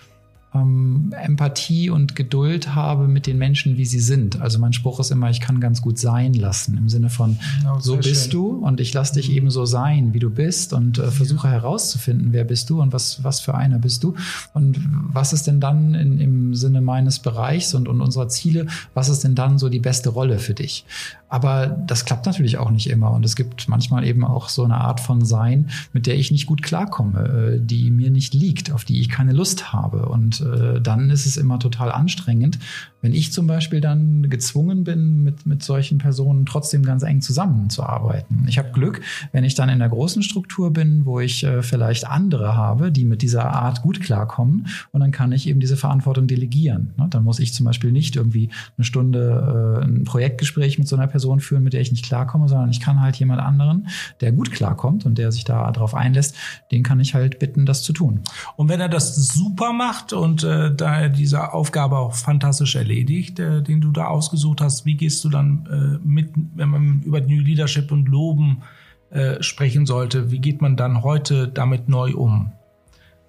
ähm, Empathie und Geduld habe mit den Menschen, wie sie sind. Also mein Spruch ist immer, ich kann ganz gut sein lassen, im Sinne von, oh, so bist schön. du und ich lasse dich mhm. eben so sein, wie du bist und äh, versuche herauszufinden, wer bist du und was, was für einer bist du und was ist denn dann in, im Sinne meines Bereichs und, und unserer Ziele, was ist denn dann so die beste Rolle für dich? Aber das klappt natürlich auch nicht immer. Und es gibt manchmal eben auch so eine Art von Sein, mit der ich nicht gut klarkomme, äh, die mir nicht liegt, auf die ich keine Lust habe. Und äh, dann ist es immer total anstrengend, wenn ich zum Beispiel dann gezwungen bin, mit, mit solchen Personen trotzdem ganz eng zusammenzuarbeiten. Ich habe Glück, wenn ich dann in der großen Struktur bin, wo ich äh, vielleicht andere habe, die mit dieser Art gut klarkommen. Und dann kann ich eben diese Verantwortung delegieren. Ne? Dann muss ich zum Beispiel nicht irgendwie eine Stunde ein Projektgespräch mit so einer Person führen, mit der ich nicht klarkomme, sondern ich kann halt jemand anderen, der gut klarkommt und der sich da darauf einlässt, den kann ich halt bitten, das zu tun. Und wenn er das super macht und äh, da er diese Aufgabe auch fantastisch erledigt, äh, den du da ausgesucht hast. Wie gehst du dann äh, mit, wenn man über New Leadership und Loben äh, sprechen sollte, wie geht man dann heute damit neu um?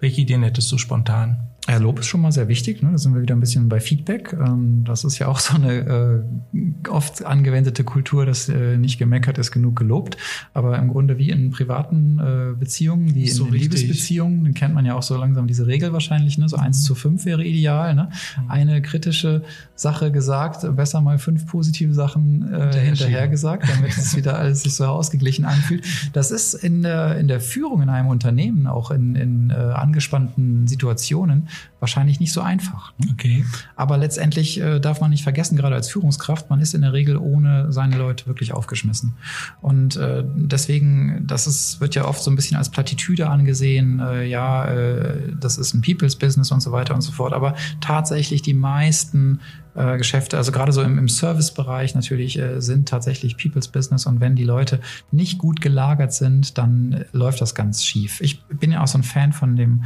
Welche Ideen hättest du spontan? Ja, Lob ist schon mal sehr wichtig. Ne? Da sind wir wieder ein bisschen bei Feedback. Ähm, das ist ja auch so eine äh, oft angewendete Kultur, dass äh, nicht gemeckert ist, genug gelobt. Aber im Grunde wie in privaten äh, Beziehungen, wie so in richtig. Liebesbeziehungen, dann kennt man ja auch so langsam diese Regel wahrscheinlich. Ne? So eins zu fünf wäre ideal. Ne? Mhm. Eine kritische Sache gesagt, besser mal fünf positive Sachen äh, hinterher gesagt, damit es wieder alles sich so ausgeglichen anfühlt. Das ist in der, in der Führung in einem Unternehmen, auch in, in äh, angespannten Situationen, wahrscheinlich nicht so einfach. Ne? Okay. Aber letztendlich äh, darf man nicht vergessen, gerade als Führungskraft, man ist in der Regel ohne seine Leute wirklich aufgeschmissen. Und äh, deswegen, das ist, wird ja oft so ein bisschen als Plattitüde angesehen, äh, ja, äh, das ist ein People's Business und so weiter und so fort. Aber tatsächlich die meisten äh, Geschäfte, also gerade so im, im Servicebereich natürlich äh, sind tatsächlich People's Business und wenn die Leute nicht gut gelagert sind, dann läuft das ganz schief. Ich bin ja auch so ein Fan von dem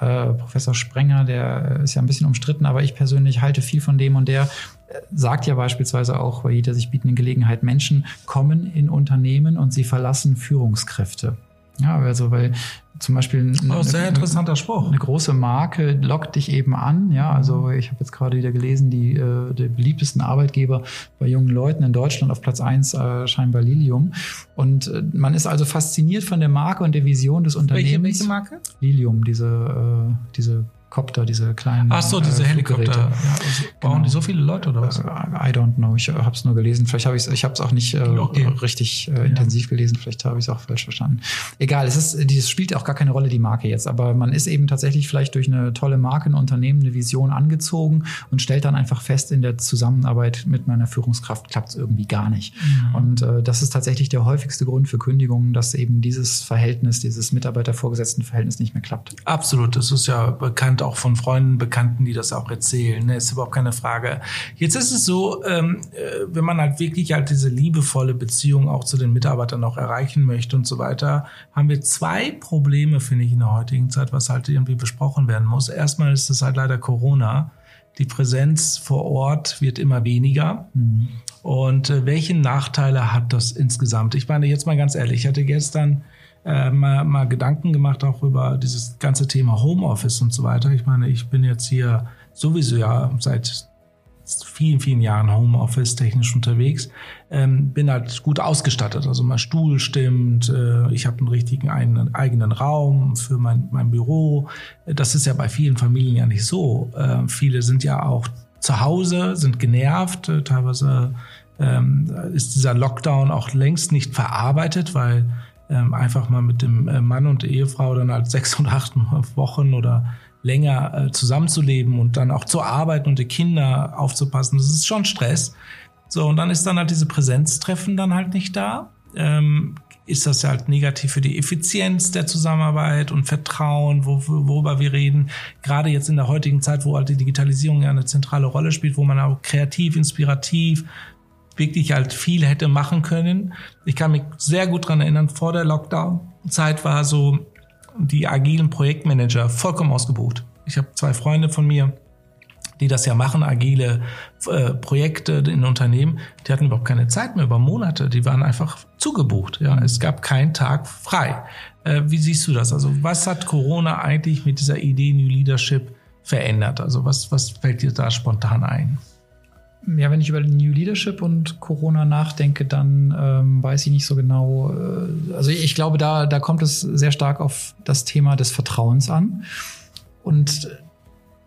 äh, Professor Sprenger, der ist ja ein bisschen umstritten, aber ich persönlich halte viel von dem und der äh, sagt ja beispielsweise auch bei jeder sich bietenden Gelegenheit, Menschen kommen in Unternehmen und sie verlassen Führungskräfte. Ja, also weil zum Beispiel ein oh, sehr interessanter Spruch. Eine große Marke lockt dich eben an. Ja, also ich habe jetzt gerade wieder gelesen, die, äh, die beliebtesten Arbeitgeber bei jungen Leuten in Deutschland auf Platz eins äh, scheinbar Lilium. Und äh, man ist also fasziniert von der Marke und der Vision des Unternehmens. Welche, welche Marke? Lilium, diese, äh, diese Copter, diese kleinen. Ach so, diese äh, Helikopter. Ja, also bauen genau. die so viele Leute oder was? I don't know. Ich habe es nur gelesen. Vielleicht habe ich ich habe es auch nicht äh, okay. richtig äh, intensiv ja. gelesen. Vielleicht habe ich es auch falsch verstanden. Egal, es ist, dieses spielt auch gar keine Rolle die Marke jetzt. Aber man ist eben tatsächlich vielleicht durch eine tolle Marke, ein Unternehmen, eine Vision angezogen und stellt dann einfach fest, in der Zusammenarbeit mit meiner Führungskraft klappt es irgendwie gar nicht. Mhm. Und äh, das ist tatsächlich der häufigste Grund für Kündigungen, dass eben dieses Verhältnis, dieses Mitarbeiter-Vorgesetzten-Verhältnis nicht mehr klappt. Absolut. Das ist ja bekannt auch von Freunden, Bekannten, die das auch erzählen. Ne? Ist überhaupt keine Frage. Jetzt ist es so, ähm, äh, wenn man halt wirklich halt diese liebevolle Beziehung auch zu den Mitarbeitern auch erreichen möchte und so weiter, haben wir zwei Probleme, finde ich, in der heutigen Zeit, was halt irgendwie besprochen werden muss. Erstmal ist es halt leider Corona. Die Präsenz vor Ort wird immer weniger. Mhm. Und äh, welche Nachteile hat das insgesamt? Ich meine, jetzt mal ganz ehrlich, ich hatte gestern äh, mal, mal Gedanken gemacht auch über dieses ganze Thema Homeoffice und so weiter. Ich meine, ich bin jetzt hier sowieso ja seit vielen, vielen Jahren Homeoffice technisch unterwegs, ähm, bin halt gut ausgestattet. Also mein Stuhl stimmt, äh, ich habe einen richtigen einen, eigenen Raum für mein, mein Büro. Das ist ja bei vielen Familien ja nicht so. Äh, viele sind ja auch zu Hause, sind genervt, teilweise ähm, ist dieser Lockdown auch längst nicht verarbeitet, weil ähm, einfach mal mit dem äh, Mann und der Ehefrau dann halt sechs und acht (laughs) Wochen oder länger äh, zusammenzuleben und dann auch zu arbeiten und die Kinder aufzupassen, das ist schon Stress. So, und dann ist dann halt diese Präsenztreffen dann halt nicht da. Ähm, ist das halt negativ für die Effizienz der Zusammenarbeit und Vertrauen, wo, worüber wir reden. Gerade jetzt in der heutigen Zeit, wo halt die Digitalisierung ja eine zentrale Rolle spielt, wo man auch kreativ, inspirativ wirklich halt viel hätte machen können. Ich kann mich sehr gut dran erinnern, vor der Lockdown-Zeit war so die agilen Projektmanager vollkommen ausgebucht. Ich habe zwei Freunde von mir, die das ja machen, agile äh, Projekte in Unternehmen, die hatten überhaupt keine Zeit mehr über Monate, die waren einfach zugebucht. Ja, es gab keinen Tag frei. Äh, wie siehst du das? Also was hat Corona eigentlich mit dieser Idee New Leadership verändert? Also was, was fällt dir da spontan ein? Ja, wenn ich über New Leadership und Corona nachdenke, dann ähm, weiß ich nicht so genau. Äh, also ich glaube, da, da kommt es sehr stark auf das Thema des Vertrauens an. Und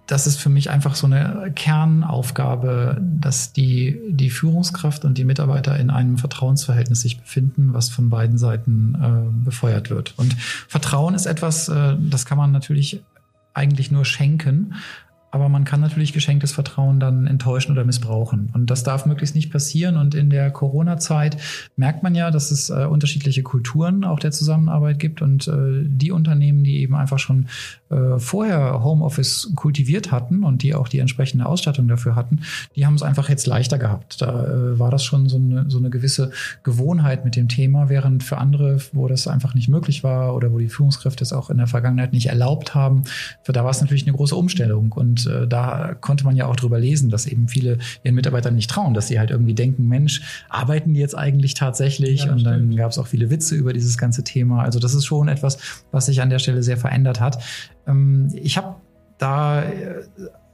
das ist für mich einfach so eine Kernaufgabe, dass die, die Führungskraft und die Mitarbeiter in einem Vertrauensverhältnis sich befinden, was von beiden Seiten äh, befeuert wird. Und Vertrauen ist etwas, äh, das kann man natürlich eigentlich nur schenken. Aber man kann natürlich geschenktes Vertrauen dann enttäuschen oder missbrauchen. Und das darf möglichst nicht passieren. Und in der Corona-Zeit merkt man ja, dass es äh, unterschiedliche Kulturen auch der Zusammenarbeit gibt. Und äh, die Unternehmen, die eben einfach schon äh, vorher Homeoffice kultiviert hatten und die auch die entsprechende Ausstattung dafür hatten, die haben es einfach jetzt leichter gehabt. Da äh, war das schon so eine, so eine gewisse Gewohnheit mit dem Thema, während für andere, wo das einfach nicht möglich war oder wo die Führungskräfte es auch in der Vergangenheit nicht erlaubt haben, für da war es natürlich eine große Umstellung. Und und äh, da konnte man ja auch drüber lesen, dass eben viele ihren Mitarbeitern nicht trauen, dass sie halt irgendwie denken, Mensch, arbeiten die jetzt eigentlich tatsächlich? Ja, und dann gab es auch viele Witze über dieses ganze Thema. Also das ist schon etwas, was sich an der Stelle sehr verändert hat. Ähm, ich habe da äh,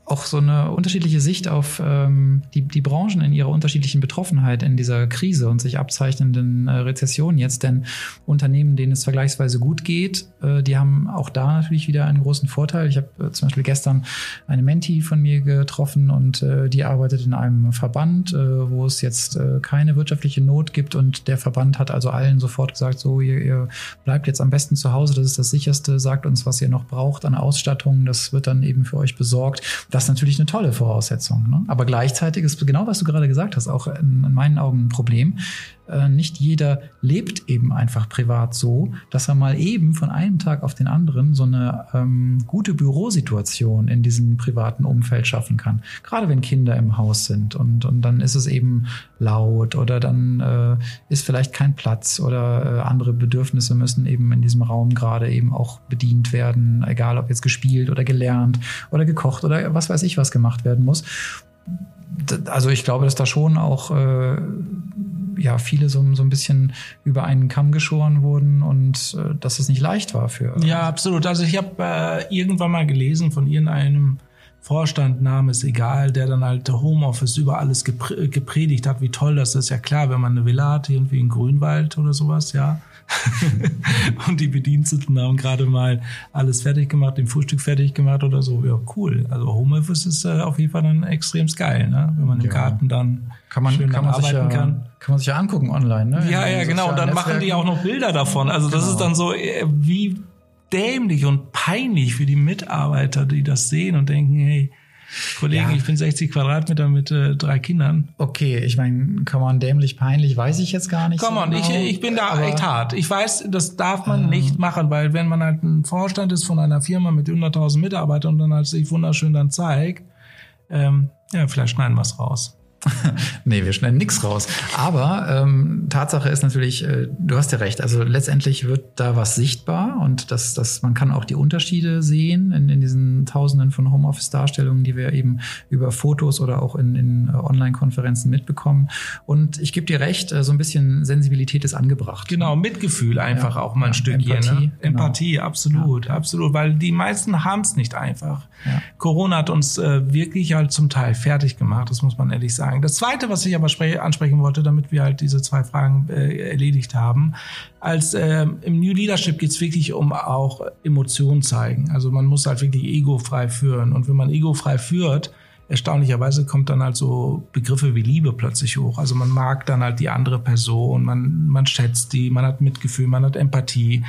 auch so eine unterschiedliche Sicht auf ähm, die, die Branchen in ihrer unterschiedlichen Betroffenheit in dieser Krise und sich abzeichnenden äh, Rezession jetzt. Denn Unternehmen, denen es vergleichsweise gut geht, äh, die haben auch da natürlich wieder einen großen Vorteil. Ich habe äh, zum Beispiel gestern eine Menti von mir getroffen und äh, die arbeitet in einem Verband, äh, wo es jetzt äh, keine wirtschaftliche Not gibt. Und der Verband hat also allen sofort gesagt, so ihr, ihr bleibt jetzt am besten zu Hause, das ist das sicherste, sagt uns, was ihr noch braucht an Ausstattung, das wird dann eben für euch besorgt das ist natürlich eine tolle Voraussetzung. Ne? Aber gleichzeitig ist genau, was du gerade gesagt hast, auch in, in meinen Augen ein Problem. Äh, nicht jeder lebt eben einfach privat so, dass er mal eben von einem Tag auf den anderen so eine ähm, gute Bürosituation in diesem privaten Umfeld schaffen kann. Gerade wenn Kinder im Haus sind und, und dann ist es eben laut oder dann äh, ist vielleicht kein Platz oder äh, andere Bedürfnisse müssen eben in diesem Raum gerade eben auch bedient werden, egal ob jetzt gespielt oder gelernt oder gekocht oder was weiß ich was gemacht werden muss. Also ich glaube, dass da schon auch äh, ja viele so, so ein bisschen über einen Kamm geschoren wurden und äh, dass es nicht leicht war für. Ja, absolut. Also ich habe äh, irgendwann mal gelesen von irgendeinem Vorstand, Name ist egal, der dann halt Homeoffice über alles gepredigt hat, wie toll das ist. Ja klar, wenn man eine Villa hat, irgendwie in Grünwald oder sowas, ja. (laughs) und die Bediensteten haben gerade mal alles fertig gemacht, den Frühstück fertig gemacht oder so. Ja, cool. Also Homeoffice ist äh, auf jeden Fall dann extrem geil, ne? wenn man im ja. Garten dann kann man, schön kann man arbeiten ja, kann. Kann man sich ja angucken online, ne? Ja, ja, genau. Und dann Netzwerken. machen die auch noch Bilder davon. Also das genau. ist dann so, äh, wie dämlich und peinlich für die Mitarbeiter, die das sehen und denken, hey, Kollege, ja. ich bin 60 Quadratmeter mit äh, drei Kindern. Okay, ich meine, kann man dämlich, peinlich, weiß ich jetzt gar nicht. Komm so genau, ich, ich bin da echt hart. Ich weiß, das darf man ähm, nicht machen, weil wenn man halt ein Vorstand ist von einer Firma mit 100.000 Mitarbeitern und dann halt sich wunderschön dann zeigt, ähm, ja, vielleicht schneiden wir es raus. (laughs) nee, wir schneiden nichts raus. Aber ähm, Tatsache ist natürlich, äh, du hast ja recht, also letztendlich wird da was sichtbar und das, das, man kann auch die Unterschiede sehen in, in diesen Tausenden von Homeoffice-Darstellungen, die wir eben über Fotos oder auch in, in äh, Online-Konferenzen mitbekommen. Und ich gebe dir recht, äh, so ein bisschen Sensibilität ist angebracht. Genau, Mitgefühl einfach ja, auch mal ein ja, Stück Empathie, hier. Ne? Genau. Empathie, absolut, ja. absolut, weil die meisten haben es nicht einfach. Corona hat uns äh, wirklich halt zum Teil fertig gemacht, das muss man ehrlich sagen sagen. Das Zweite, was ich aber ansprechen wollte, damit wir halt diese zwei Fragen äh, erledigt haben, als äh, im New Leadership geht es wirklich um auch Emotionen zeigen. Also man muss halt wirklich egofrei führen. Und wenn man egofrei führt, erstaunlicherweise kommt dann halt so Begriffe wie Liebe plötzlich hoch. Also man mag dann halt die andere Person, man, man schätzt die, man hat Mitgefühl, man hat Empathie.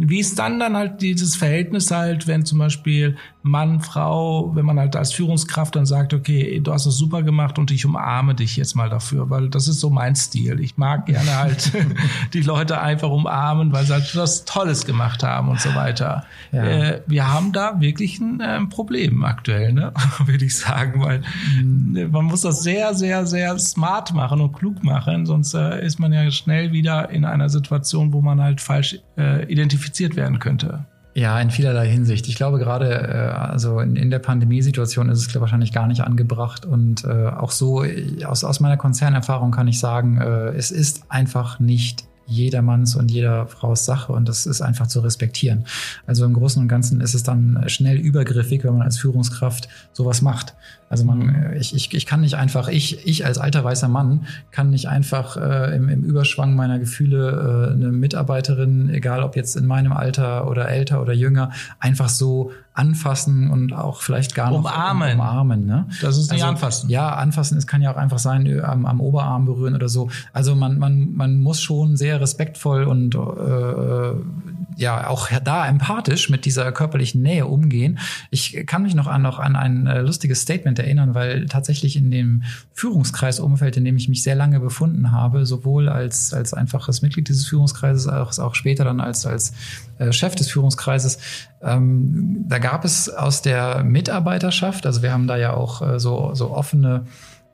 Wie ist dann dann halt dieses Verhältnis halt, wenn zum Beispiel Mann, Frau, wenn man halt als Führungskraft dann sagt, okay, du hast das super gemacht und ich umarme dich jetzt mal dafür, weil das ist so mein Stil. Ich mag gerne halt (laughs) die Leute einfach umarmen, weil sie halt was Tolles gemacht haben und so weiter. Ja. Äh, wir haben da wirklich ein äh, Problem aktuell, ne? (laughs) würde ich sagen, weil mhm. man muss das sehr, sehr, sehr smart machen und klug machen, sonst äh, ist man ja schnell wieder in einer Situation, wo man halt falsch äh, identifiziert werden könnte. Ja, in vielerlei Hinsicht. Ich glaube gerade, äh, also in, in der Pandemiesituation ist es wahrscheinlich gar nicht angebracht. Und äh, auch so aus, aus meiner Konzernerfahrung kann ich sagen, äh, es ist einfach nicht jedermanns und jeder Frau's Sache und das ist einfach zu respektieren. Also im Großen und Ganzen ist es dann schnell übergriffig, wenn man als Führungskraft sowas macht. Also man, mhm. ich, ich, ich kann nicht einfach, ich, ich als alter weißer Mann kann nicht einfach äh, im, im Überschwang meiner Gefühle äh, eine Mitarbeiterin, egal ob jetzt in meinem Alter oder älter oder jünger, einfach so anfassen und auch vielleicht gar nicht umarmen. umarmen ne? Das ist nicht also, anfassen. Ja, anfassen, es kann ja auch einfach sein, am, am Oberarm berühren oder so. Also man, man, man muss schon sehr respektvoll und äh, ja auch da empathisch mit dieser körperlichen Nähe umgehen. Ich kann mich noch an, noch an ein äh, lustiges Statement erinnern, weil tatsächlich in dem Führungskreisumfeld, in dem ich mich sehr lange befunden habe, sowohl als, als einfaches Mitglied dieses Führungskreises, als auch später dann als, als äh, Chef des Führungskreises, ähm, da gab es aus der Mitarbeiterschaft, also wir haben da ja auch äh, so, so offene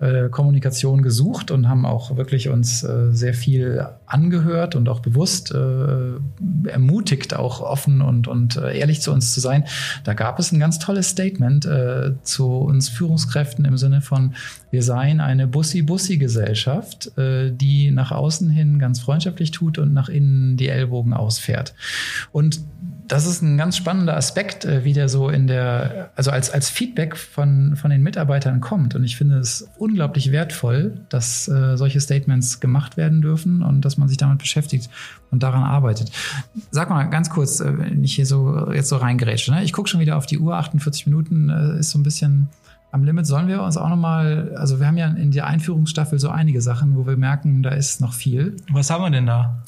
äh, Kommunikation gesucht und haben auch wirklich uns äh, sehr viel angehört und auch bewusst äh, ermutigt, auch offen und, und äh, ehrlich zu uns zu sein. Da gab es ein ganz tolles Statement äh, zu uns Führungskräften im Sinne von, wir seien eine Bussi-Bussi-Gesellschaft, äh, die nach außen hin ganz freundschaftlich tut und nach innen die Ellbogen ausfährt. Und das ist ein ganz spannender Aspekt, äh, wie der so in der, also als, als Feedback von, von den Mitarbeitern kommt. Und ich finde es unglaublich wertvoll, dass äh, solche Statements gemacht werden dürfen und dass man sich damit beschäftigt und daran arbeitet. Sag mal ganz kurz, äh, wenn ich hier so jetzt so reingerätsche. Ne? Ich gucke schon wieder auf die Uhr, 48 Minuten äh, ist so ein bisschen am Limit. Sollen wir uns auch nochmal, also wir haben ja in der Einführungsstaffel so einige Sachen, wo wir merken, da ist noch viel. Was haben wir denn da?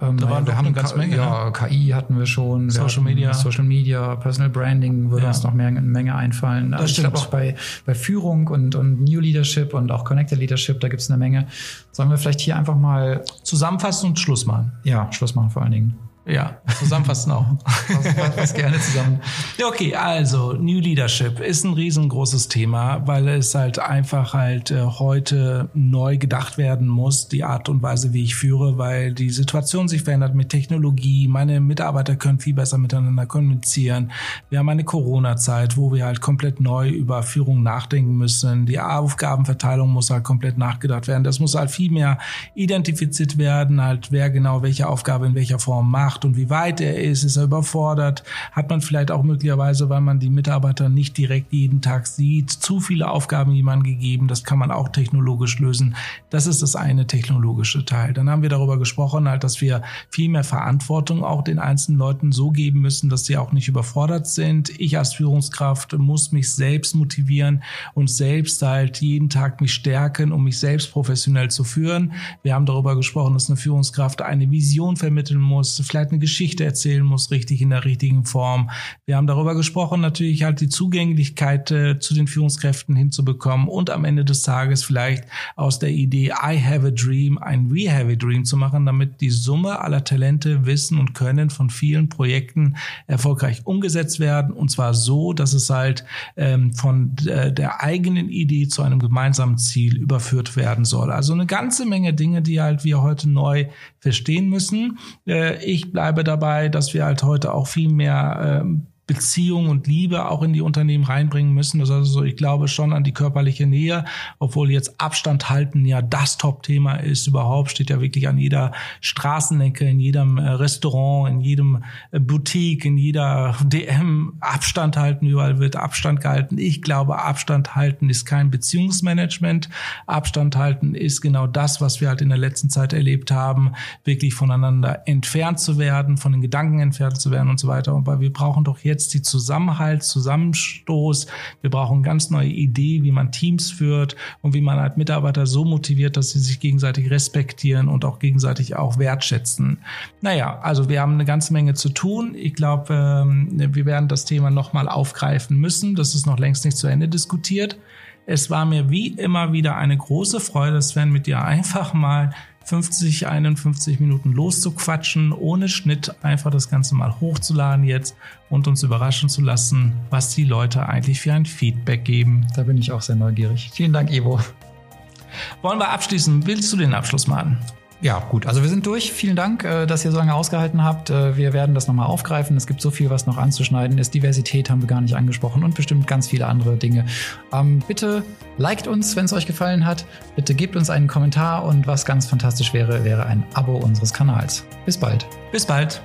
Ähm, da waren wir haben eine ganze Menge. Ja, ne? KI hatten wir schon. Social wir Media. Social Media, Personal Branding würde ja. uns noch mehr, eine Menge einfallen. Das also ich glaube auch bei, bei Führung und, und New Leadership und auch Connected Leadership, da gibt es eine Menge. Sollen wir vielleicht hier einfach mal zusammenfassen und Schluss machen? Ja, Schluss machen vor allen Dingen. Ja, zusammenfassen auch. was gerne zusammen. Okay, also New Leadership ist ein riesengroßes Thema, weil es halt einfach halt äh, heute neu gedacht werden muss, die Art und Weise, wie ich führe, weil die Situation sich verändert mit Technologie. Meine Mitarbeiter können viel besser miteinander kommunizieren. Wir haben eine Corona-Zeit, wo wir halt komplett neu über Führung nachdenken müssen. Die Aufgabenverteilung muss halt komplett nachgedacht werden. Das muss halt viel mehr identifiziert werden, halt wer genau welche Aufgabe in welcher Form macht macht und wie weit er ist, ist er überfordert, hat man vielleicht auch möglicherweise, weil man die Mitarbeiter nicht direkt jeden Tag sieht, zu viele Aufgaben jemandem gegeben, das kann man auch technologisch lösen. Das ist das eine technologische Teil. Dann haben wir darüber gesprochen, halt, dass wir viel mehr Verantwortung auch den einzelnen Leuten so geben müssen, dass sie auch nicht überfordert sind. Ich als Führungskraft muss mich selbst motivieren und selbst halt jeden Tag mich stärken, um mich selbst professionell zu führen. Wir haben darüber gesprochen, dass eine Führungskraft eine Vision vermitteln muss, vielleicht Möglichkeit, eine Geschichte erzählen muss, richtig in der richtigen Form. Wir haben darüber gesprochen, natürlich halt die Zugänglichkeit äh, zu den Führungskräften hinzubekommen und am Ende des Tages vielleicht aus der Idee I have a dream ein We have a dream zu machen, damit die Summe aller Talente, Wissen und Können von vielen Projekten erfolgreich umgesetzt werden und zwar so, dass es halt ähm, von äh, der eigenen Idee zu einem gemeinsamen Ziel überführt werden soll. Also eine ganze Menge Dinge, die halt wir heute neu verstehen müssen. Äh, ich bleibe dabei, dass wir halt heute auch viel mehr ähm, Beziehung und Liebe auch in die Unternehmen reinbringen müssen. Das also, ich glaube schon an die körperliche Nähe, obwohl jetzt Abstand halten ja das Top-Thema ist überhaupt, steht ja wirklich an jeder Straßenecke, in jedem äh, Restaurant, in jedem äh, Boutique, in jeder (laughs) DM. Abstand halten, überall wird Abstand gehalten. Ich glaube, Abstand halten ist kein Beziehungsmanagement. Abstand halten ist genau das, was wir halt in der letzten Zeit erlebt haben, wirklich voneinander entfernt zu werden, von den Gedanken entfernt zu werden und so weiter. Und wir brauchen doch jetzt jetzt die Zusammenhalt, Zusammenstoß. Wir brauchen ganz neue Idee, wie man Teams führt und wie man halt Mitarbeiter so motiviert, dass sie sich gegenseitig respektieren und auch gegenseitig auch wertschätzen. Naja, also wir haben eine ganze Menge zu tun. Ich glaube, ähm, wir werden das Thema nochmal aufgreifen müssen. Das ist noch längst nicht zu Ende diskutiert. Es war mir wie immer wieder eine große Freude, Sven, mit dir einfach mal 50, 51 Minuten loszuquatschen, ohne Schnitt, einfach das Ganze mal hochzuladen jetzt und uns überraschen zu lassen, was die Leute eigentlich für ein Feedback geben. Da bin ich auch sehr neugierig. Vielen Dank, Ivo. Wollen wir abschließen? Willst du den Abschluss machen? Ja, gut. Also wir sind durch. Vielen Dank, äh, dass ihr so lange ausgehalten habt. Äh, wir werden das nochmal aufgreifen. Es gibt so viel, was noch anzuschneiden ist. Diversität haben wir gar nicht angesprochen und bestimmt ganz viele andere Dinge. Ähm, bitte liked uns, wenn es euch gefallen hat. Bitte gebt uns einen Kommentar und was ganz fantastisch wäre, wäre ein Abo unseres Kanals. Bis bald. Bis bald.